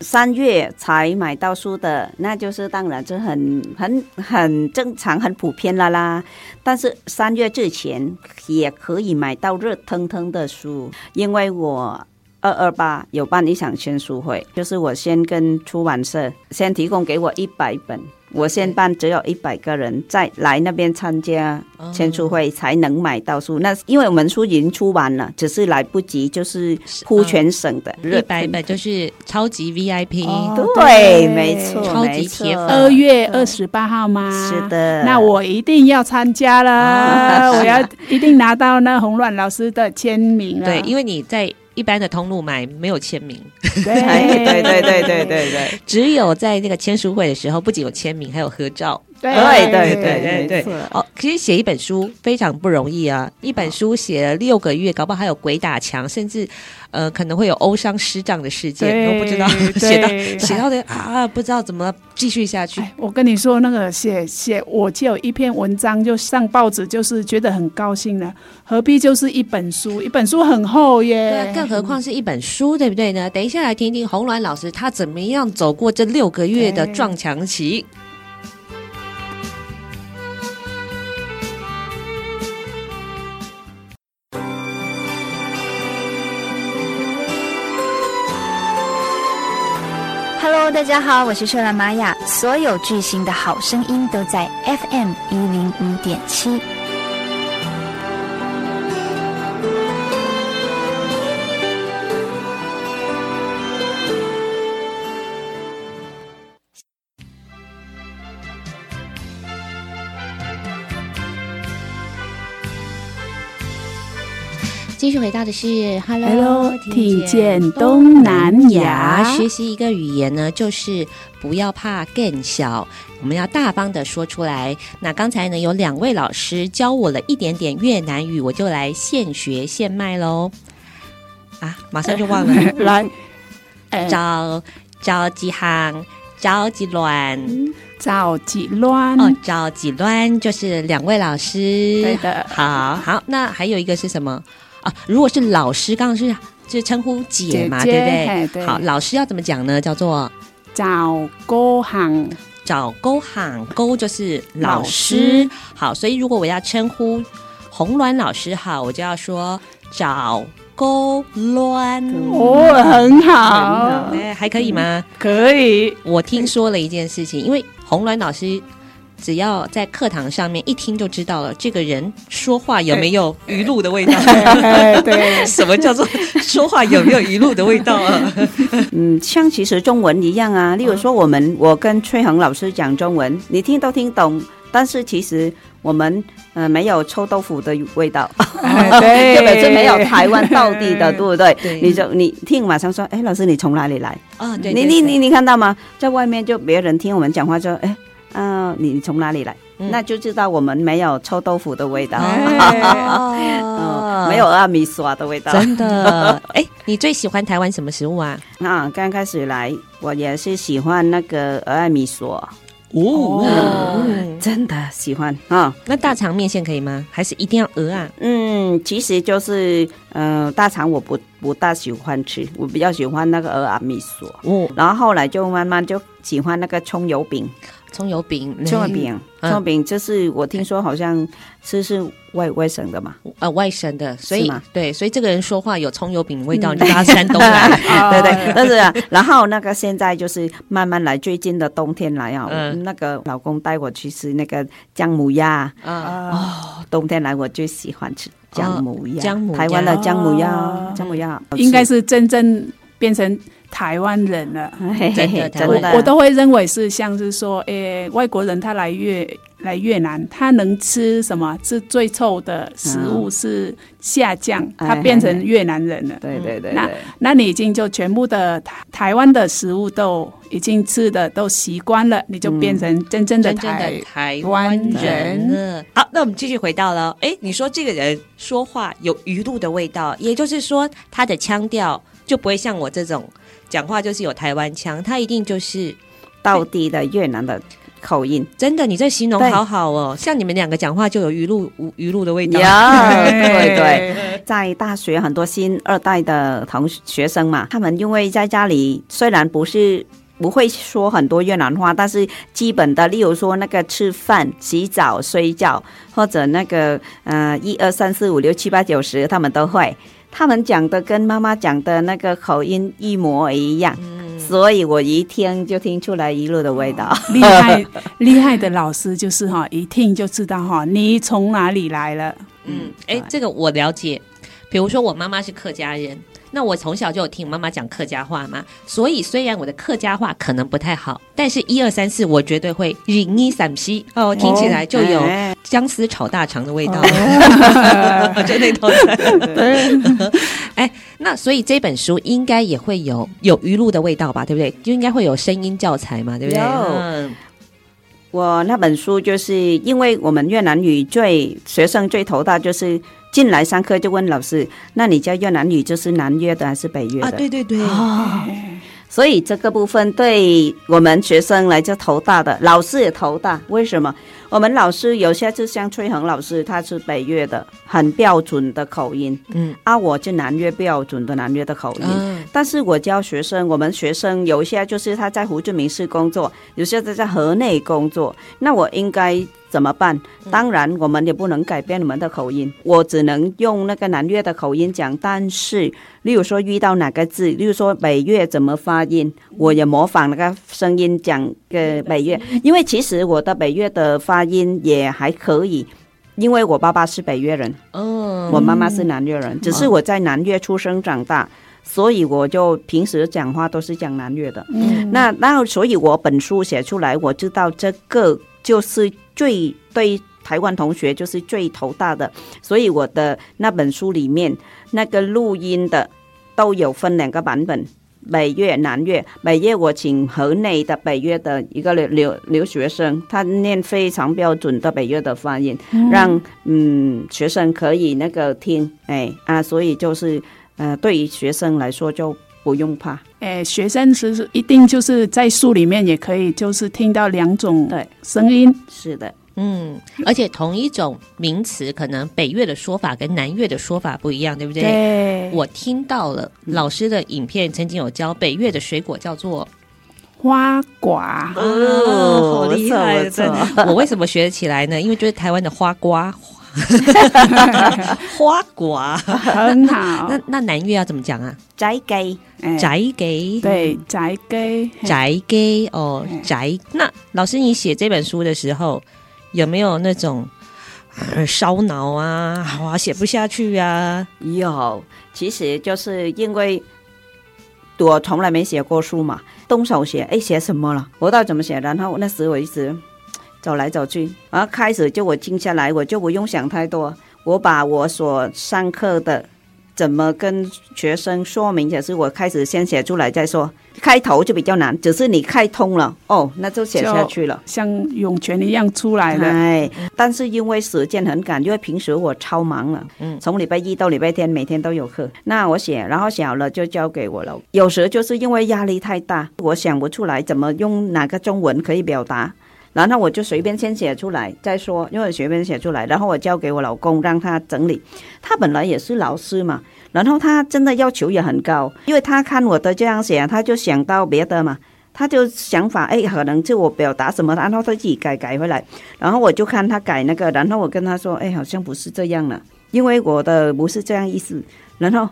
[SPEAKER 3] 三月才买到书的，那就是当然这很很很正常、很普遍了啦。但是三月之前也可以买到热腾腾的书，因为我。二二八有办一场签书会，就是我先跟出版社先提供给我一百本，我先办只有一百个人再来那边参加签书会才能买到书。那因为我们书已经出完了，只是来不及，就是铺全省的
[SPEAKER 1] 一百本就是超级 VIP，、
[SPEAKER 2] 哦
[SPEAKER 3] 对，没错，
[SPEAKER 1] 超
[SPEAKER 3] 级
[SPEAKER 1] 铁粉
[SPEAKER 2] 二月二十八号吗？
[SPEAKER 3] 是的
[SPEAKER 2] 那我一定要参加了，
[SPEAKER 1] 啊
[SPEAKER 2] 我要一定拿到那洪乱老师的签名了。
[SPEAKER 1] 对，因为你在一般的通路买没有签名，
[SPEAKER 2] 对。
[SPEAKER 3] 哎 对对对对对对。
[SPEAKER 1] 只有在那个签书会的时候，不仅有签名，还有合照。
[SPEAKER 3] 对
[SPEAKER 1] 对对
[SPEAKER 3] 对对
[SPEAKER 1] 哦，其实写一本书非常不容易啊！一本书写了六个月，搞不好还有鬼打墙，甚至呃可能会有欧伤师长的事件，
[SPEAKER 2] 对
[SPEAKER 1] 都不知道
[SPEAKER 2] 对
[SPEAKER 1] 写到写到的啊，不知道怎么继续下去。
[SPEAKER 2] 哎，我跟你说，那个写写，我就有一篇文章就上报纸，就是觉得很高兴了。何必就是一本书，一本书很厚耶。
[SPEAKER 1] 对啊，更何况是一本书，对不对呢？等一下来听听红鸾老师他怎么样走过这六个月的撞墙期。
[SPEAKER 4] 大家好，我是秀兰玛雅，所有巨星的好声音都在 FM 一零五点七。
[SPEAKER 1] 继续回到的是 Hello，,
[SPEAKER 2] Hello，
[SPEAKER 1] 听
[SPEAKER 2] 听见东南亚
[SPEAKER 1] 学习一个语言呢，就是不要怕更小，我们要大方的说出来。那刚才呢，有两位老师教我了一点点越南语，我就来现学现卖喽。啊，马上就忘了。
[SPEAKER 2] 来，哎
[SPEAKER 1] 招招几行，招几乱，
[SPEAKER 2] 赵吉乱
[SPEAKER 1] 哦，赵吉乱就是两位老师。
[SPEAKER 2] 对的，
[SPEAKER 1] 好好，那还有一个是什么啊？如果是老师，刚刚是是称呼姐嘛，
[SPEAKER 2] 姐姐
[SPEAKER 1] 对不对？
[SPEAKER 2] 对
[SPEAKER 1] 好，老师要怎么讲呢？叫做
[SPEAKER 2] 找勾行，
[SPEAKER 1] 找勾行，勾就是老师。
[SPEAKER 2] 老师
[SPEAKER 1] 好，所以如果我要称呼红鸾老师，好，我就要说找。勾鸾。
[SPEAKER 2] 哦，很好，
[SPEAKER 1] 哎，还可以吗？
[SPEAKER 2] 可以。
[SPEAKER 1] 我听说了一件事情，因为红鸾老师只要在课堂上面一听就知道了，这个人说话有没有鱼露 的味道？
[SPEAKER 2] 哎，对，
[SPEAKER 1] 什么叫做说话有没有鱼露的味道啊？
[SPEAKER 3] 嗯，像其实中文一样啊。例如说，我们我跟崔恒老师讲中文，你听都听懂，但是其实我们呃没有臭豆腐的味道，
[SPEAKER 2] 对
[SPEAKER 3] 根本就没有台湾到底的，对不对？
[SPEAKER 1] 对
[SPEAKER 3] 你就你听马上说，哎，老师你从哪里来？
[SPEAKER 1] 啊，对，
[SPEAKER 3] 你你你你看到吗？在外面就别人听我们讲话就哎。嗯，你从哪里来？那就知道我们没有臭豆腐的味道，没有阿米刷的味道。
[SPEAKER 1] 真的？哎，你最喜欢台湾什么食物啊？
[SPEAKER 3] 啊，刚开始来，我也是喜欢那个蚵仔米索。
[SPEAKER 1] 哦，
[SPEAKER 3] 真的喜欢啊。
[SPEAKER 1] 那大肠面线可以吗？还是一定要鹅啊？
[SPEAKER 3] 嗯，其实就是，呃，大肠我不不大喜欢吃，我比较喜欢那个蚵仔米索。哦，然后后来就慢慢就喜欢那个葱油饼。
[SPEAKER 1] 葱油饼，
[SPEAKER 3] 葱油饼，葱油饼，就是我听说好像是是外外省的嘛，
[SPEAKER 1] 呃，外省的，所以对，所以这个人说话有葱油饼味道，你就他山东来，
[SPEAKER 3] 对对，但是然后那个现在就是慢慢来，最近的冬天来啊，那个老公带我去吃那个姜母鸭，啊。哦，冬天来我最喜欢吃姜母鸭，姜母，台湾的姜母鸭，姜母鸭
[SPEAKER 2] 应该是真正变成。台湾人了，
[SPEAKER 1] 真的，
[SPEAKER 2] 我，我都会认为是像是说，诶、欸，外国人他来越来越南，他能吃什么？是最臭的食物是下降，嗯、他变成越南人了。
[SPEAKER 3] 对对对，
[SPEAKER 2] 那那你已经就全部的台台湾的食物都已经吃的都习惯了，你就变成真正的台台湾人了。
[SPEAKER 1] 好，那我们继续回到了，哎，你说这个人说话有鱼露的味道，也就是说他的腔调就不会像我这种。讲话就是有台湾腔，他一定就是
[SPEAKER 3] 到地的越南的口音。
[SPEAKER 1] 真的，你这形容好好哦，像你们两个讲话就有鱼露鱼露的味道。
[SPEAKER 3] 对对，在大学很多新二代的同学生嘛，他们因为在家里虽然不是不会说很多越南话，但是基本的，例如说那个吃饭、洗澡、睡觉，或者那个呃一二三四五六七八九十，他们都会。他们讲的跟妈妈讲的那个口音一模一样，嗯、所以我一听就听出来一路的味道。哦、
[SPEAKER 2] 厉害厉害的老师就是哈，一听就知道哈，你从哪里来了。
[SPEAKER 1] 嗯，哎，这个我了解。比如说我妈妈是客家人。那我从小就有听妈妈讲客家话嘛，所以虽然我的客家话可能不太好，但是一二三四我绝对会。零一三七哦，听起来就有姜丝炒大肠的味道，就那套菜。哎，那所以这本书应该也会有有鱼露的味道吧？对不对？就应该会有声音教材嘛？对不对？嗯，
[SPEAKER 3] 我那本书就是因为我们越南语最学生最头大就是。进来上课就问老师：“那你教越南语就是南越的还是北越的？”啊，
[SPEAKER 1] 对对对。
[SPEAKER 3] 哦，所以这个部分对我们学生来就头大的，老师也头大。为什么？我们老师有些就像崔恒老师，他是北越的，很标准的口音。嗯，啊，我就南越标准的南越的口音。嗯，但是我教学生，我们学生有一些就是他在胡志明市工作，有些在在河内工作，那我应该。怎么办？当然，我们也不能改变你们的口音，我只能用那个南越的口音讲。但是，例如说遇到哪个字，例如说北越怎么发音，我也模仿那个声音讲个北越。因为其实我的北越的发音也还可以，因为我爸爸是北越人，嗯，我妈妈是南越人，只是我在南越出生长大，所以我就平时讲话都是讲南越的。嗯，那然后，所以我本书写出来，我知道这个就是。最对台湾同学就是最头大的，所以我的那本书里面那个录音的都有分两个版本，北越、南越。北越我请河内的北越的一个留留留学生，他念非常标准的北越的发音，嗯让嗯学生可以那个听，哎啊，所以就是呃对于学生来说就不用怕。
[SPEAKER 2] 哎，学生是一定就是在树里面也可以，就是听到两种
[SPEAKER 3] 对
[SPEAKER 2] 声音。
[SPEAKER 3] 是的，
[SPEAKER 1] 嗯，而且同一种名词，可能北越的说法跟南越的说法不一样，对不对？
[SPEAKER 2] 对，
[SPEAKER 1] 我听到了老师的影片，曾经有教北越的水果叫做
[SPEAKER 2] 花瓜。
[SPEAKER 1] 哦，好厉害！我为什么学得起来呢？因为就是台湾的花瓜，花瓜
[SPEAKER 2] 很好。
[SPEAKER 1] 那那南越要怎么讲啊？
[SPEAKER 3] 宅鸡，
[SPEAKER 2] 哎
[SPEAKER 1] 宅给
[SPEAKER 2] 对宅给
[SPEAKER 1] 宅给哦
[SPEAKER 2] 嗯
[SPEAKER 1] 宅。那老师，你写这本书的时候有没有那种呃烧脑啊？哇，写不下去啊？
[SPEAKER 3] 有，其实就是因为我从来没写过书嘛，动手写，哎，写什么了？我不知道怎么写。然后那时我一直走来走去，然后开始就我静下来，我就不用想太多，我把我所上课的怎么跟学生说明，也是我开始先写出来再说。开头就比较难，只是你开通了，哦，那就写下去了，
[SPEAKER 2] 像涌泉一样出来了。
[SPEAKER 3] 哎，但是因为时间很赶，因为平时我超忙了，嗯，从礼拜一到礼拜天每天都有课。那我写，然后写好了就交给我了。有时就是因为压力太大，我想不出来怎么用哪个中文可以表达，然后我就随便先写出来再说，因为随便写出来，然后我交给我老公让他整理。他本来也是老师嘛。然后他真的要求也很高，因为他看我的这样写，他就想到别的嘛，他就想法，哎，可能就我表达什么，然后他自己改改回来，然后我就看他改那个，然后我跟他说，哎，好像不是这样了，因为我的不是这样意思。然后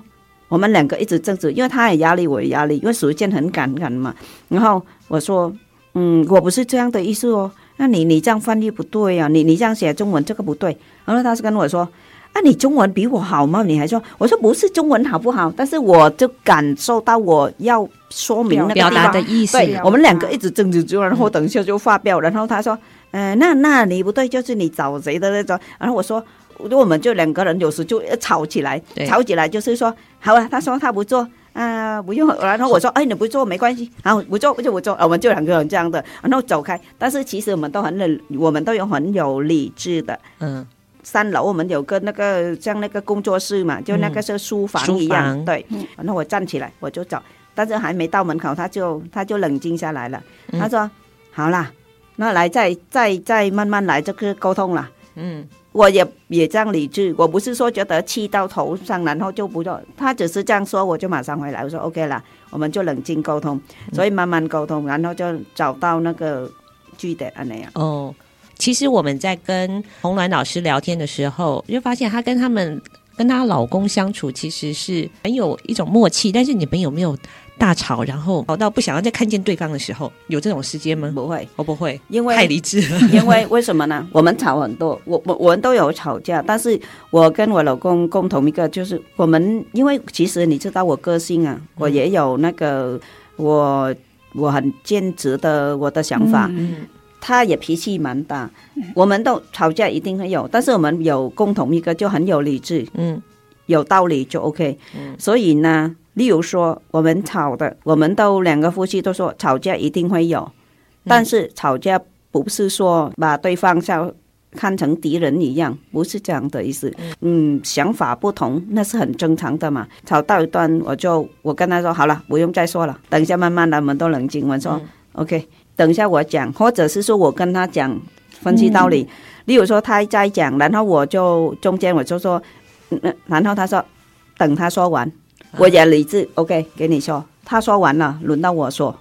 [SPEAKER 3] 我们两个一直争执，因为他也压力，我也压力，因为时间很赶赶嘛。然后我说，嗯，我不是这样的意思哦，那你你这样翻译不对啊，你你这样写中文这个不对。然后他是跟我说。啊，你中文比我好吗？你还说，我说不是中文好不好？但是我就感受到我要说明那个
[SPEAKER 1] 表达的意思。
[SPEAKER 3] 对，我们两个一直争执着，然后等一下就发飙。然后他说，呃，那那你不对，就是你找谁的那种。然后我说，我们就两个人有时就吵起来，吵起来就是说，好了，他说他不做，啊、呃，不用。然后我说，哎，你不做没关系，然后不做不就不做，我们就两个人这样的，然后走开。但是其实我们都很冷，我们都有很有理智的，嗯。三楼我们有个那个像那个工作室嘛，就那个是书房一样，嗯、对。然后我站起来我就走，但是还没到门口，他就他就冷静下来了。嗯、他说：“好啦，那来再再再慢慢来这个沟通了。”嗯，我也也这样理智，我不是说觉得气到头上，然后就不做。他只是这样说，我就马上回来，我说 OK 了，我们就冷静沟通，所以慢慢沟通，然后就找到那个据点啊那样。
[SPEAKER 1] 哦。其实我们在跟红鸾老师聊天的时候，就发现她跟他们跟她老公相处，其实是很有一种默契。但是你们有没有大吵，然后吵到不想要再看见对方的时候，有这种时间吗？
[SPEAKER 3] 不会，
[SPEAKER 1] 我不会，
[SPEAKER 3] 因为
[SPEAKER 1] 太理智了。
[SPEAKER 3] 因为为什么呢？我们吵很多，我我我们都有吵架，但是我跟我老公共同一个就是我们，因为其实你知道我个性啊，我也有那个我我很坚持的我的想法。嗯嗯他也脾气蛮大，我们都吵架一定会有，但是我们有共同一个就很有理智，嗯，有道理就 OK，嗯，所以呢，例如说我们吵的，我们都两个夫妻都说吵架一定会有，但是吵架不是说把对方像看成敌人一样，不是这样的意思，嗯，想法不同那是很正常的嘛。吵到一段我就我跟他说好了，不用再说了，等一下慢慢的我们都冷静，我说、嗯、OK。等一下我讲，或者是说我跟他讲分析道理。嗯、例如说他在讲，然后我就中间我就说，嗯，然后他说等他说完，我也理智、啊、，OK，给你说。他说完了，轮到我说。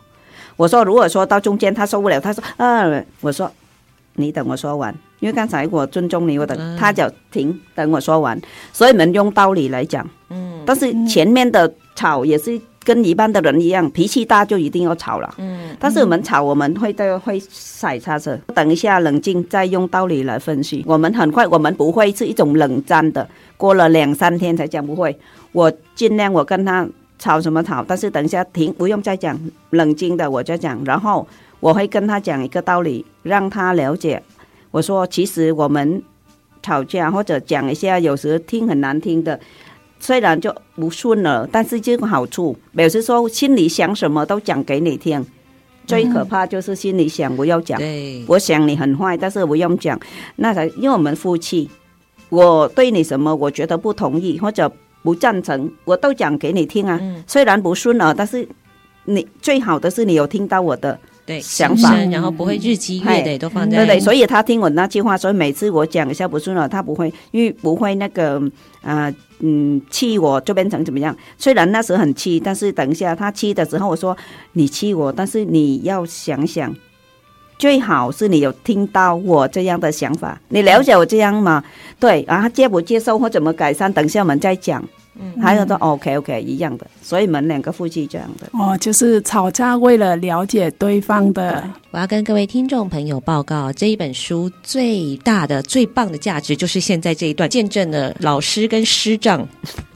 [SPEAKER 3] 我说如果说到中间他受不了，他说啊，我说你等我说完，因为刚才我尊重你，我等、嗯、他就停，等我说完。所以我们用道理来讲，嗯，但是前面的吵也是。跟一般的人一样，脾气大就一定要吵了。嗯，但是我们吵，我们会都会踩刹车，等一下冷静，再用道理来分析。我们很快，我们不会是一种冷战的，过了两三天才讲不会。我尽量我跟他吵什么吵，但是等一下停，不用再讲，冷静的我再讲，然后我会跟他讲一个道理，让他了解。我说，其实我们吵架或者讲一下，有时听很难听的。虽然就不顺了，但是这个好处，表示说心里想什么都讲给你听。最可怕就是心里想不要讲，
[SPEAKER 1] 对，
[SPEAKER 3] 我想你很坏，但是不用讲。那才因为我们夫妻，我对你什么，我觉得不同意或者不赞成，我都讲给你听啊。
[SPEAKER 1] 嗯
[SPEAKER 3] 虽然不顺耳，但是你最好的是你有听到我的。
[SPEAKER 1] 对
[SPEAKER 3] 想法
[SPEAKER 1] 然后不会日积月累都放在
[SPEAKER 3] 对对，所以他听我那句话，所以每次我讲一下不顺耳，他不会，因为不会那个啊、呃、嗯气我就变成怎么样。虽然那时候很气，但是等一下他气的时候，我说你气我，但是你要想想，最好是你有听到我这样的想法，你了解我这样吗？对，然后接不接受或怎么改善，等一下我们再讲。嗯，还有都 OK OK 一样的，所以我们两个夫妻这样的。
[SPEAKER 2] 哦，就是吵架为了了解对方的。
[SPEAKER 1] 我要跟各位听众朋友报告，这一本书最大的、最棒的价值，就是现在这一段见证了老师跟师长、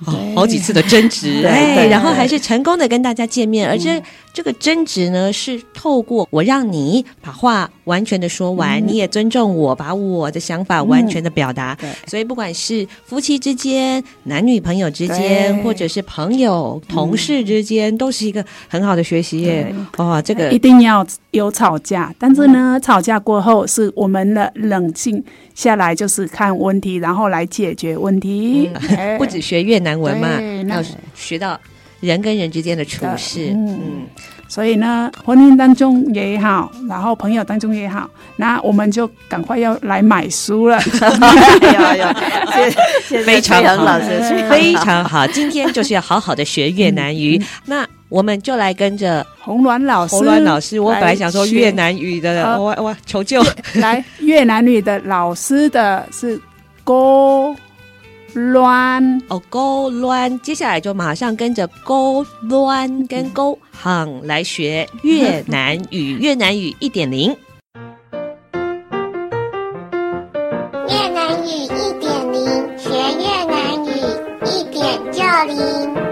[SPEAKER 1] 哦、好几次的争执，哎，然后还是成功的跟大家见面，而这这个争执呢，是透过我让你把话完全的说完，嗯、你也尊重我，把我的想法完全的表达。
[SPEAKER 3] 嗯、
[SPEAKER 1] 所以不管是夫妻之间、男女朋友之间，或者是朋友、同事之间，都是一个很好的学习耶。哇、哦，这个
[SPEAKER 2] 一定要有吵架，但是呢，嗯、吵架过后是我们的冷静下来，就是看问题，然后来解决问题。
[SPEAKER 1] 嗯哎、不止学越南文嘛，
[SPEAKER 2] 那
[SPEAKER 1] 要学到人跟人之间的处事。嗯。嗯
[SPEAKER 2] 所以呢，婚姻当中也好，然后朋友当中也好，那我们就赶快要来买书了。
[SPEAKER 3] 有有，
[SPEAKER 1] 非常好，
[SPEAKER 3] 老师
[SPEAKER 1] 非常好。今天就是要好好的学越南语，嗯、那我们就来跟着
[SPEAKER 2] 红鸾老师。
[SPEAKER 1] 红鸾老师，我本来想说越南语的，我我求救。
[SPEAKER 2] 来，越南语的老师的是勾。乱
[SPEAKER 1] 哦，勾乱，接下来就马上跟着勾乱跟勾行来学越南语，越南语一点零。
[SPEAKER 6] 越南语一点零，学越南语一点就灵。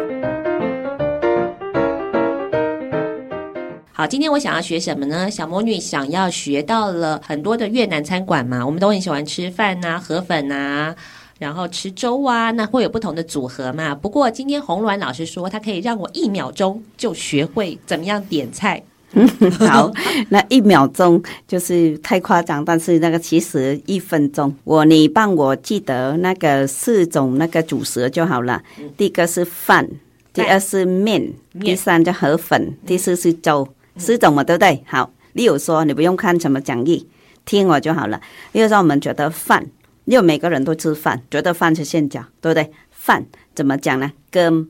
[SPEAKER 1] 好，今天我想要学什么呢？小魔女想要学到了很多的越南餐馆嘛，我们都很喜欢吃饭呐、河粉呐。然后吃粥啊，那会有不同的组合嘛。不过今天红鸾老师说，他可以让我一秒钟就学会怎么样点菜。
[SPEAKER 3] 好，那一秒钟就是太夸张，但是那个其实一分钟，我你帮我记得那个四种那个主食就好了。嗯、第一个是饭，第二是面，面第三就河粉，嗯、第四是粥，四种嘛，对不对？好，例如说你不用看什么讲义，听我就好了。例如说我们觉得饭。因为每个人都吃饭，觉得饭是现讲，对不对？饭怎么讲呢？跟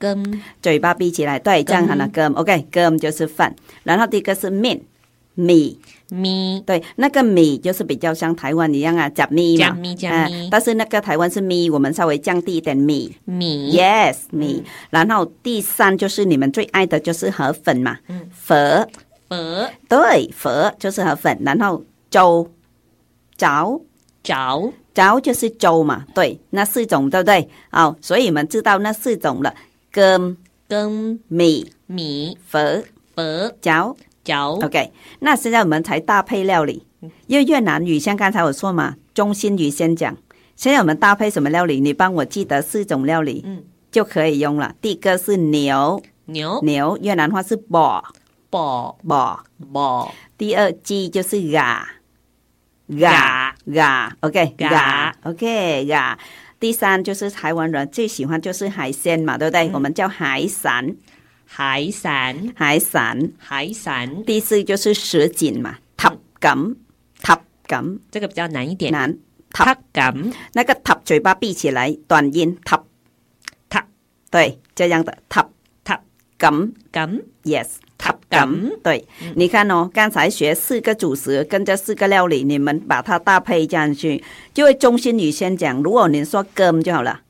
[SPEAKER 1] 跟，
[SPEAKER 3] 嘴巴闭起来，对，这样好了。跟，OK，跟就是饭。然后第一个是面，米
[SPEAKER 1] 米，
[SPEAKER 3] 对，那个米就是比较像台湾一样啊，加米嘛，
[SPEAKER 1] 加米加米。
[SPEAKER 3] 但是那个台湾是米，我们稍微降低一点米。
[SPEAKER 1] 米
[SPEAKER 3] ，Yes，米。然后第三就是你们最爱的就是河粉嘛，
[SPEAKER 1] 嗯，
[SPEAKER 3] 粉
[SPEAKER 1] 粉，
[SPEAKER 3] 对，粉就是河粉。然后粥，粥。
[SPEAKER 1] 粥
[SPEAKER 3] 粥就是粥嘛，对，那四种对不对？好，所以你们知道那四种了：羹、
[SPEAKER 1] 羹、
[SPEAKER 3] 米、
[SPEAKER 1] 米、
[SPEAKER 3] 粉、
[SPEAKER 1] 粉、
[SPEAKER 3] 粥、
[SPEAKER 1] 粥。
[SPEAKER 3] OK，那现在我们才搭配料理，因为越南语像刚才我说嘛，中心语先讲。现在我们搭配什么料理？你帮我记得四种料理，嗯，就可以用了。第一个是牛，
[SPEAKER 1] 牛，
[SPEAKER 3] 牛，越南话是 bò
[SPEAKER 1] bò
[SPEAKER 3] bò
[SPEAKER 1] bò。
[SPEAKER 3] 第二鸡就是鸭。鸭鸭，OK，鸭，OK，鸭。第三就是台湾人最喜欢就是海鲜嘛，对不对？我们叫海产，
[SPEAKER 1] 海散，
[SPEAKER 3] 海散，
[SPEAKER 1] 海散。
[SPEAKER 3] 第四就是什锦嘛，塔锦，塔锦，
[SPEAKER 1] 这个比较难一点，
[SPEAKER 3] 难。
[SPEAKER 1] 塔。锦，
[SPEAKER 3] 那个塔嘴巴闭起来，短音，塔。塔，对，这样的塔。塔。锦锦，Yes。塔锦，对，嗯、你看哦，刚才学四个主食跟这四个料理，你们把它搭配这样去，就会中心语先讲。如果你说羹就好了，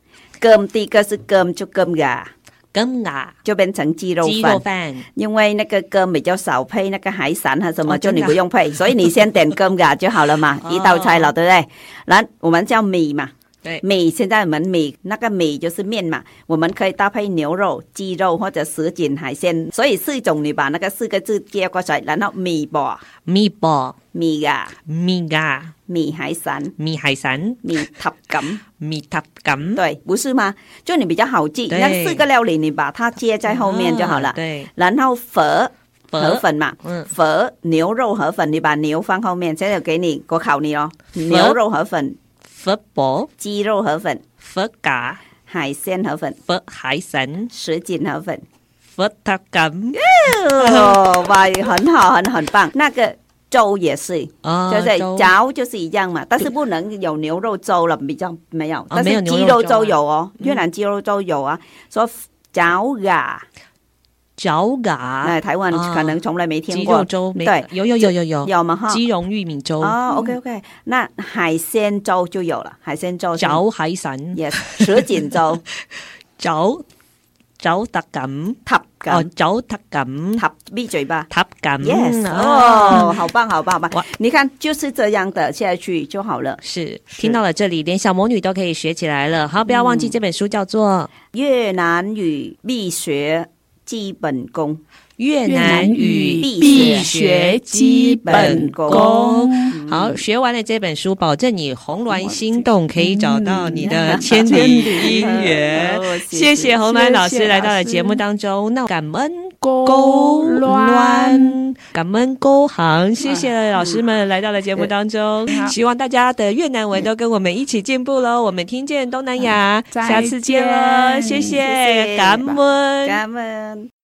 [SPEAKER 3] 羹第一个是羹就羹鸭，
[SPEAKER 1] 羹啊
[SPEAKER 3] 就变成鸡肉饭。
[SPEAKER 1] 鸡肉饭，
[SPEAKER 3] 因为那个羹比较少配那个海产和什么，哦、就你不用配，所以你先点羹啊就好了嘛，一道菜了，对不对？然我们叫米嘛。
[SPEAKER 1] 对。
[SPEAKER 3] 米，现在我们米那个米就是面嘛，我们可以搭配牛肉、鸡肉或者什锦海鲜，所以四种你把那个四个字接过来，然后米啵、
[SPEAKER 1] 米啵、
[SPEAKER 3] 米呀、
[SPEAKER 1] 米呀、
[SPEAKER 3] 米海神、
[SPEAKER 1] 米海产、
[SPEAKER 3] 米塔锦、
[SPEAKER 1] 米塔锦，
[SPEAKER 3] 对，不是吗？就你比较好记，那四个料理你把它接在后面就好了。
[SPEAKER 1] 对，
[SPEAKER 3] 然后粉河粉嘛，
[SPEAKER 1] 嗯，
[SPEAKER 3] 粉牛肉河粉，你把牛放后面，现在给你我考你哦，牛肉河粉。
[SPEAKER 1] 佛宝
[SPEAKER 3] 鸡肉河粉，
[SPEAKER 1] 佛嘎。
[SPEAKER 3] 海鲜河粉，
[SPEAKER 1] 佛海散，
[SPEAKER 3] 什锦河粉。
[SPEAKER 1] 佛塔干，
[SPEAKER 3] 哦，哇，很好，很很棒。那个粥也是，
[SPEAKER 1] 哦
[SPEAKER 3] 就是
[SPEAKER 1] 粥。
[SPEAKER 3] 粥就是一样嘛，但是不能有牛肉粥了，比较没有，但是
[SPEAKER 1] 鸡肉
[SPEAKER 3] 粥有哦，
[SPEAKER 1] 嗯。
[SPEAKER 3] 越南鸡肉粥有啊。说粥噶，
[SPEAKER 1] 脚嘎，
[SPEAKER 3] 哎，台湾
[SPEAKER 1] 啊
[SPEAKER 3] 可能从来
[SPEAKER 1] 没
[SPEAKER 3] 听过。
[SPEAKER 1] 肉，粥
[SPEAKER 3] 对，
[SPEAKER 1] 有有有有有。
[SPEAKER 3] 有吗？哈，
[SPEAKER 1] 鸡蓉玉米粥，
[SPEAKER 3] 哦，OK OK，那海鲜粥就有了，海鲜粥是
[SPEAKER 1] 脚海散
[SPEAKER 3] ，，yes，什锦粥，
[SPEAKER 1] 脚脚塔干，
[SPEAKER 3] 塔
[SPEAKER 1] 哦
[SPEAKER 3] 干，
[SPEAKER 1] 脚塔干，
[SPEAKER 3] 塔闭嘴吧。
[SPEAKER 1] 塔感
[SPEAKER 3] Yes，
[SPEAKER 1] 啊
[SPEAKER 3] 哦，好棒，好棒，好
[SPEAKER 1] 哇
[SPEAKER 3] 棒！你看，就是这样的下去就好了。
[SPEAKER 1] 是听到了这里，连小魔女都可以学起来了。好，不要忘记这本书叫做
[SPEAKER 3] 越南语必学基本功，《
[SPEAKER 1] 越南语
[SPEAKER 3] 必
[SPEAKER 2] 学基本功
[SPEAKER 1] 好，学完了这本书，保证你红鸾心动，可以找到你的千里姻缘。
[SPEAKER 3] 哦
[SPEAKER 1] 谢谢红鸾老
[SPEAKER 2] 师
[SPEAKER 1] 来到了节目当中，那感恩
[SPEAKER 2] 勾
[SPEAKER 1] 勾
[SPEAKER 2] 乱，
[SPEAKER 1] 乱，感恩勾行，谢谢老师们来到了节目当中，希望大家的越南文都跟我们一起进步喽。我们听见东南
[SPEAKER 2] 亚，
[SPEAKER 1] 下次见了，谢
[SPEAKER 2] 见
[SPEAKER 3] 谢
[SPEAKER 1] 谢，
[SPEAKER 3] 谢
[SPEAKER 1] 感恩。
[SPEAKER 3] 感恩。